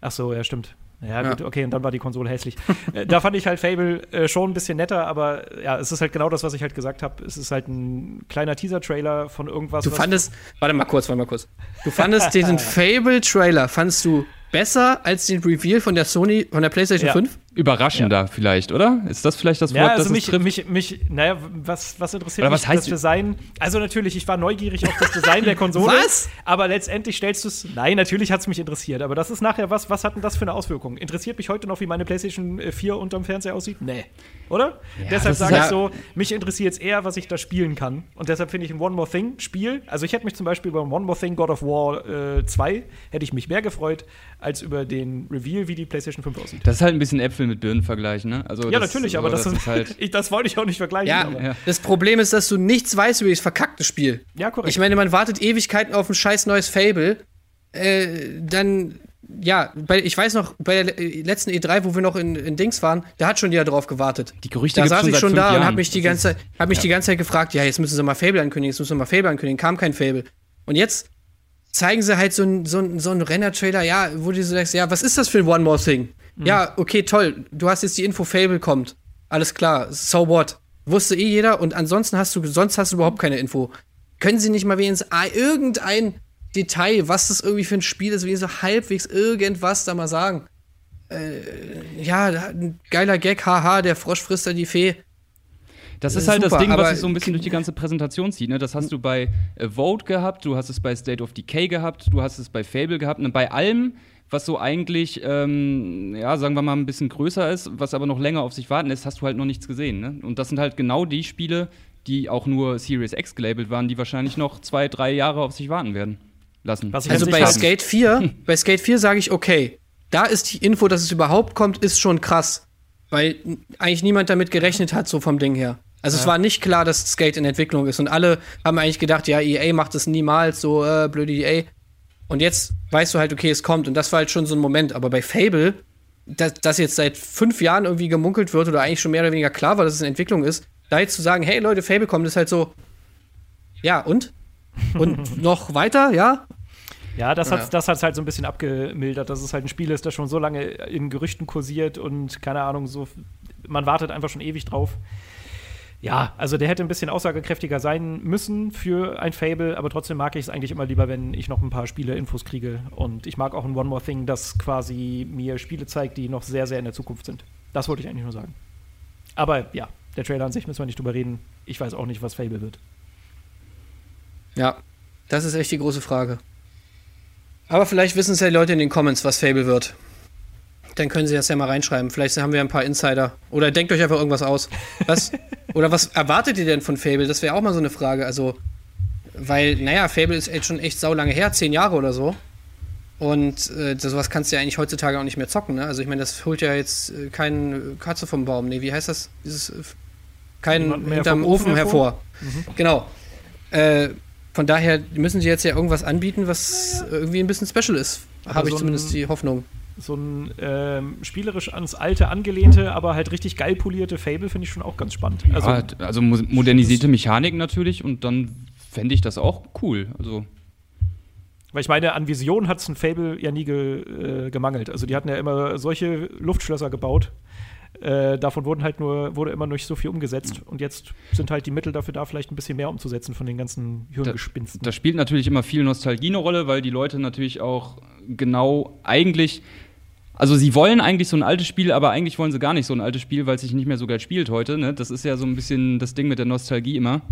Ach so, ja, stimmt. Ja, ja, gut, okay, und dann war die Konsole hässlich. äh, da fand ich halt Fable äh, schon ein bisschen netter, aber ja, es ist halt genau das, was ich halt gesagt habe. Es ist halt ein kleiner Teaser-Trailer von irgendwas. Du fandest, warte mal kurz, warte mal kurz. Du fandest diesen Fable-Trailer, fandst du besser als den Reveal von der Sony, von der PlayStation ja. 5? Überraschender ja. vielleicht, oder? Ist das vielleicht das Wort, ja, also das mich, mich, mich, naja, was, was interessiert was mich heißt das Design? Also natürlich, ich war neugierig auf das Design der Konsole. was? Aber letztendlich stellst du es, nein, natürlich hat es mich interessiert, aber das ist nachher, was, was hat denn das für eine Auswirkung? Interessiert mich heute noch, wie meine PlayStation 4 äh, unterm Fernseher aussieht? Nee. Oder? Ja, deshalb sage ich so, mich interessiert es eher, was ich da spielen kann. Und deshalb finde ich ein One More Thing Spiel, also ich hätte mich zum Beispiel beim One More Thing God of War äh, 2, hätte ich mich mehr gefreut, als über den Reveal, wie die PlayStation 5 aussieht. Das ist halt ein bisschen Äpfel mit Birnen vergleichen, ne? Also ja, das, natürlich, aber das, das, ist halt ich, das wollte ich auch nicht vergleichen. Ja, ja, das Problem ist, dass du nichts weißt über dieses verkackte Spiel. Ja, korrekt. Ich meine, man wartet Ewigkeiten auf ein scheiß neues Fable. Äh, dann ja, bei, ich weiß noch, bei der letzten E3, wo wir noch in, in Dings waren, da hat schon jeder drauf gewartet. Die Gerüchte Da saß ich schon da Jahren. und habe mich, die ganze, hab mich ja. die ganze Zeit gefragt, ja, jetzt müssen sie mal Fable ankündigen, jetzt müssen sie mal Fable ankündigen, kam kein Fable. Und jetzt zeigen sie halt so einen so so ein Renner-Trailer, ja, wo du so sagst, ja, was ist das für ein One More Thing? Mhm. Ja, okay, toll, du hast jetzt die Info, Fable kommt. Alles klar, so what? Wusste eh jeder und ansonsten hast du, sonst hast du überhaupt keine Info. Können sie nicht mal wenigstens irgendein Detail, was das irgendwie für ein Spiel ist, wie so halbwegs irgendwas da mal sagen. Äh, ja, ein geiler Gag, haha, der Frosch frisst da die Fee. Das ist halt Super, das Ding, was sich so ein bisschen durch die ganze Präsentation zieht. Ne? Das hast du bei äh, Vote gehabt, du hast es bei State of Decay gehabt, du hast es bei Fable gehabt. Und bei allem, was so eigentlich, ähm, ja, sagen wir mal, ein bisschen größer ist, was aber noch länger auf sich warten lässt, hast du halt noch nichts gesehen. Ne? Und das sind halt genau die Spiele, die auch nur Series X gelabelt waren, die wahrscheinlich noch zwei, drei Jahre auf sich warten werden lassen. also bei Skate 4, bei Skate 4 sage ich, okay, da ist die Info, dass es überhaupt kommt, ist schon krass. Weil eigentlich niemand damit gerechnet hat, so vom Ding her. Also ja. es war nicht klar, dass Skate in Entwicklung ist. Und alle haben eigentlich gedacht, ja, EA macht das niemals, so äh, blöde EA. Und jetzt weißt du halt, okay, es kommt. Und das war halt schon so ein Moment. Aber bei Fable, dass, dass jetzt seit fünf Jahren irgendwie gemunkelt wird oder eigentlich schon mehr oder weniger klar war, dass es in Entwicklung ist, da jetzt zu sagen, hey Leute, Fable kommt, ist halt so, ja, und? Und noch weiter, ja? Ja, das hat das halt so ein bisschen abgemildert, dass es halt ein Spiel ist, das schon so lange in Gerüchten kursiert und keine Ahnung, so man wartet einfach schon ewig drauf. Ja, also der hätte ein bisschen aussagekräftiger sein müssen für ein Fable, aber trotzdem mag ich es eigentlich immer lieber, wenn ich noch ein paar Spiele-Infos kriege. Und ich mag auch ein One More Thing, das quasi mir Spiele zeigt, die noch sehr, sehr in der Zukunft sind. Das wollte ich eigentlich nur sagen. Aber ja, der Trailer an sich müssen wir nicht drüber reden. Ich weiß auch nicht, was Fable wird. Ja, das ist echt die große Frage. Aber vielleicht wissen es ja die Leute in den Comments, was Fable wird. Dann können Sie das ja mal reinschreiben. Vielleicht haben wir ein paar Insider. Oder denkt euch einfach irgendwas aus. Was, oder was erwartet ihr denn von Fable? Das wäre auch mal so eine Frage. Also, weil, naja, Fable ist jetzt schon echt saulange her, zehn Jahre oder so. Und äh, sowas kannst du ja eigentlich heutzutage auch nicht mehr zocken, ne? Also ich meine, das holt ja jetzt äh, keinen Katze vom Baum. Nee, wie heißt das? Dieses äh, kein hinterm Ofen hervor. hervor. Mhm. Genau. Äh, von daher müssen sie jetzt ja irgendwas anbieten, was irgendwie ein bisschen special ist. Habe ich so zumindest die Hoffnung. So ein ähm, spielerisch ans Alte angelehnte, aber halt richtig geil polierte Fable finde ich schon auch ganz spannend. Also, ja, also modernisierte Mechanik natürlich und dann fände ich das auch cool. Also weil ich meine, an Vision hat es ein Fable ja nie ge, äh, gemangelt. Also die hatten ja immer solche Luftschlösser gebaut. Äh, davon wurden halt nur, wurde immer nicht so viel umgesetzt. Und jetzt sind halt die Mittel dafür da, vielleicht ein bisschen mehr umzusetzen von den ganzen Hirngespinsten. Da, da spielt natürlich immer viel Nostalgie eine Rolle, weil die Leute natürlich auch genau eigentlich also sie wollen eigentlich so ein altes Spiel, aber eigentlich wollen sie gar nicht so ein altes Spiel, weil es sich nicht mehr so geil spielt heute. Ne? Das ist ja so ein bisschen das Ding mit der Nostalgie immer.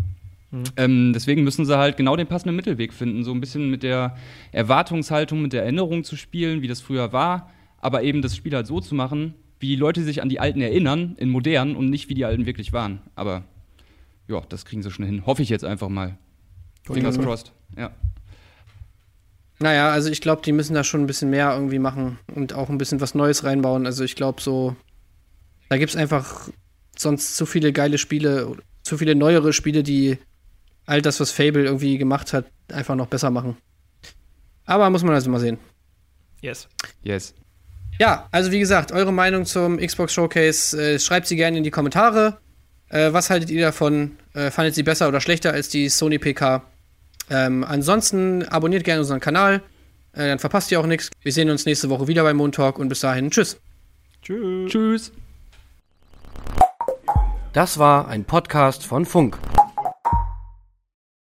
Mhm. Ähm, deswegen müssen sie halt genau den passenden Mittelweg finden, so ein bisschen mit der Erwartungshaltung, mit der Erinnerung zu spielen, wie das früher war, aber eben das Spiel halt so zu machen, wie die Leute sich an die Alten erinnern, in modernen und nicht wie die Alten wirklich waren. Aber ja, das kriegen sie schon hin. Hoffe ich jetzt einfach mal. Fingers crossed, ja. Naja, also ich glaube, die müssen da schon ein bisschen mehr irgendwie machen und auch ein bisschen was Neues reinbauen. Also ich glaube so, da gibt es einfach sonst zu viele geile Spiele, zu viele neuere Spiele, die all das, was Fable irgendwie gemacht hat, einfach noch besser machen. Aber muss man also mal sehen. Yes. Yes. Ja, also wie gesagt, eure Meinung zum Xbox Showcase äh, schreibt sie gerne in die Kommentare. Äh, was haltet ihr davon? Äh, fandet sie besser oder schlechter als die Sony PK? Ähm, ansonsten abonniert gerne unseren Kanal, äh, dann verpasst ihr auch nichts. Wir sehen uns nächste Woche wieder beim Moon Talk und bis dahin, tschüss. Tschüss. Tschüss. Das war ein Podcast von Funk.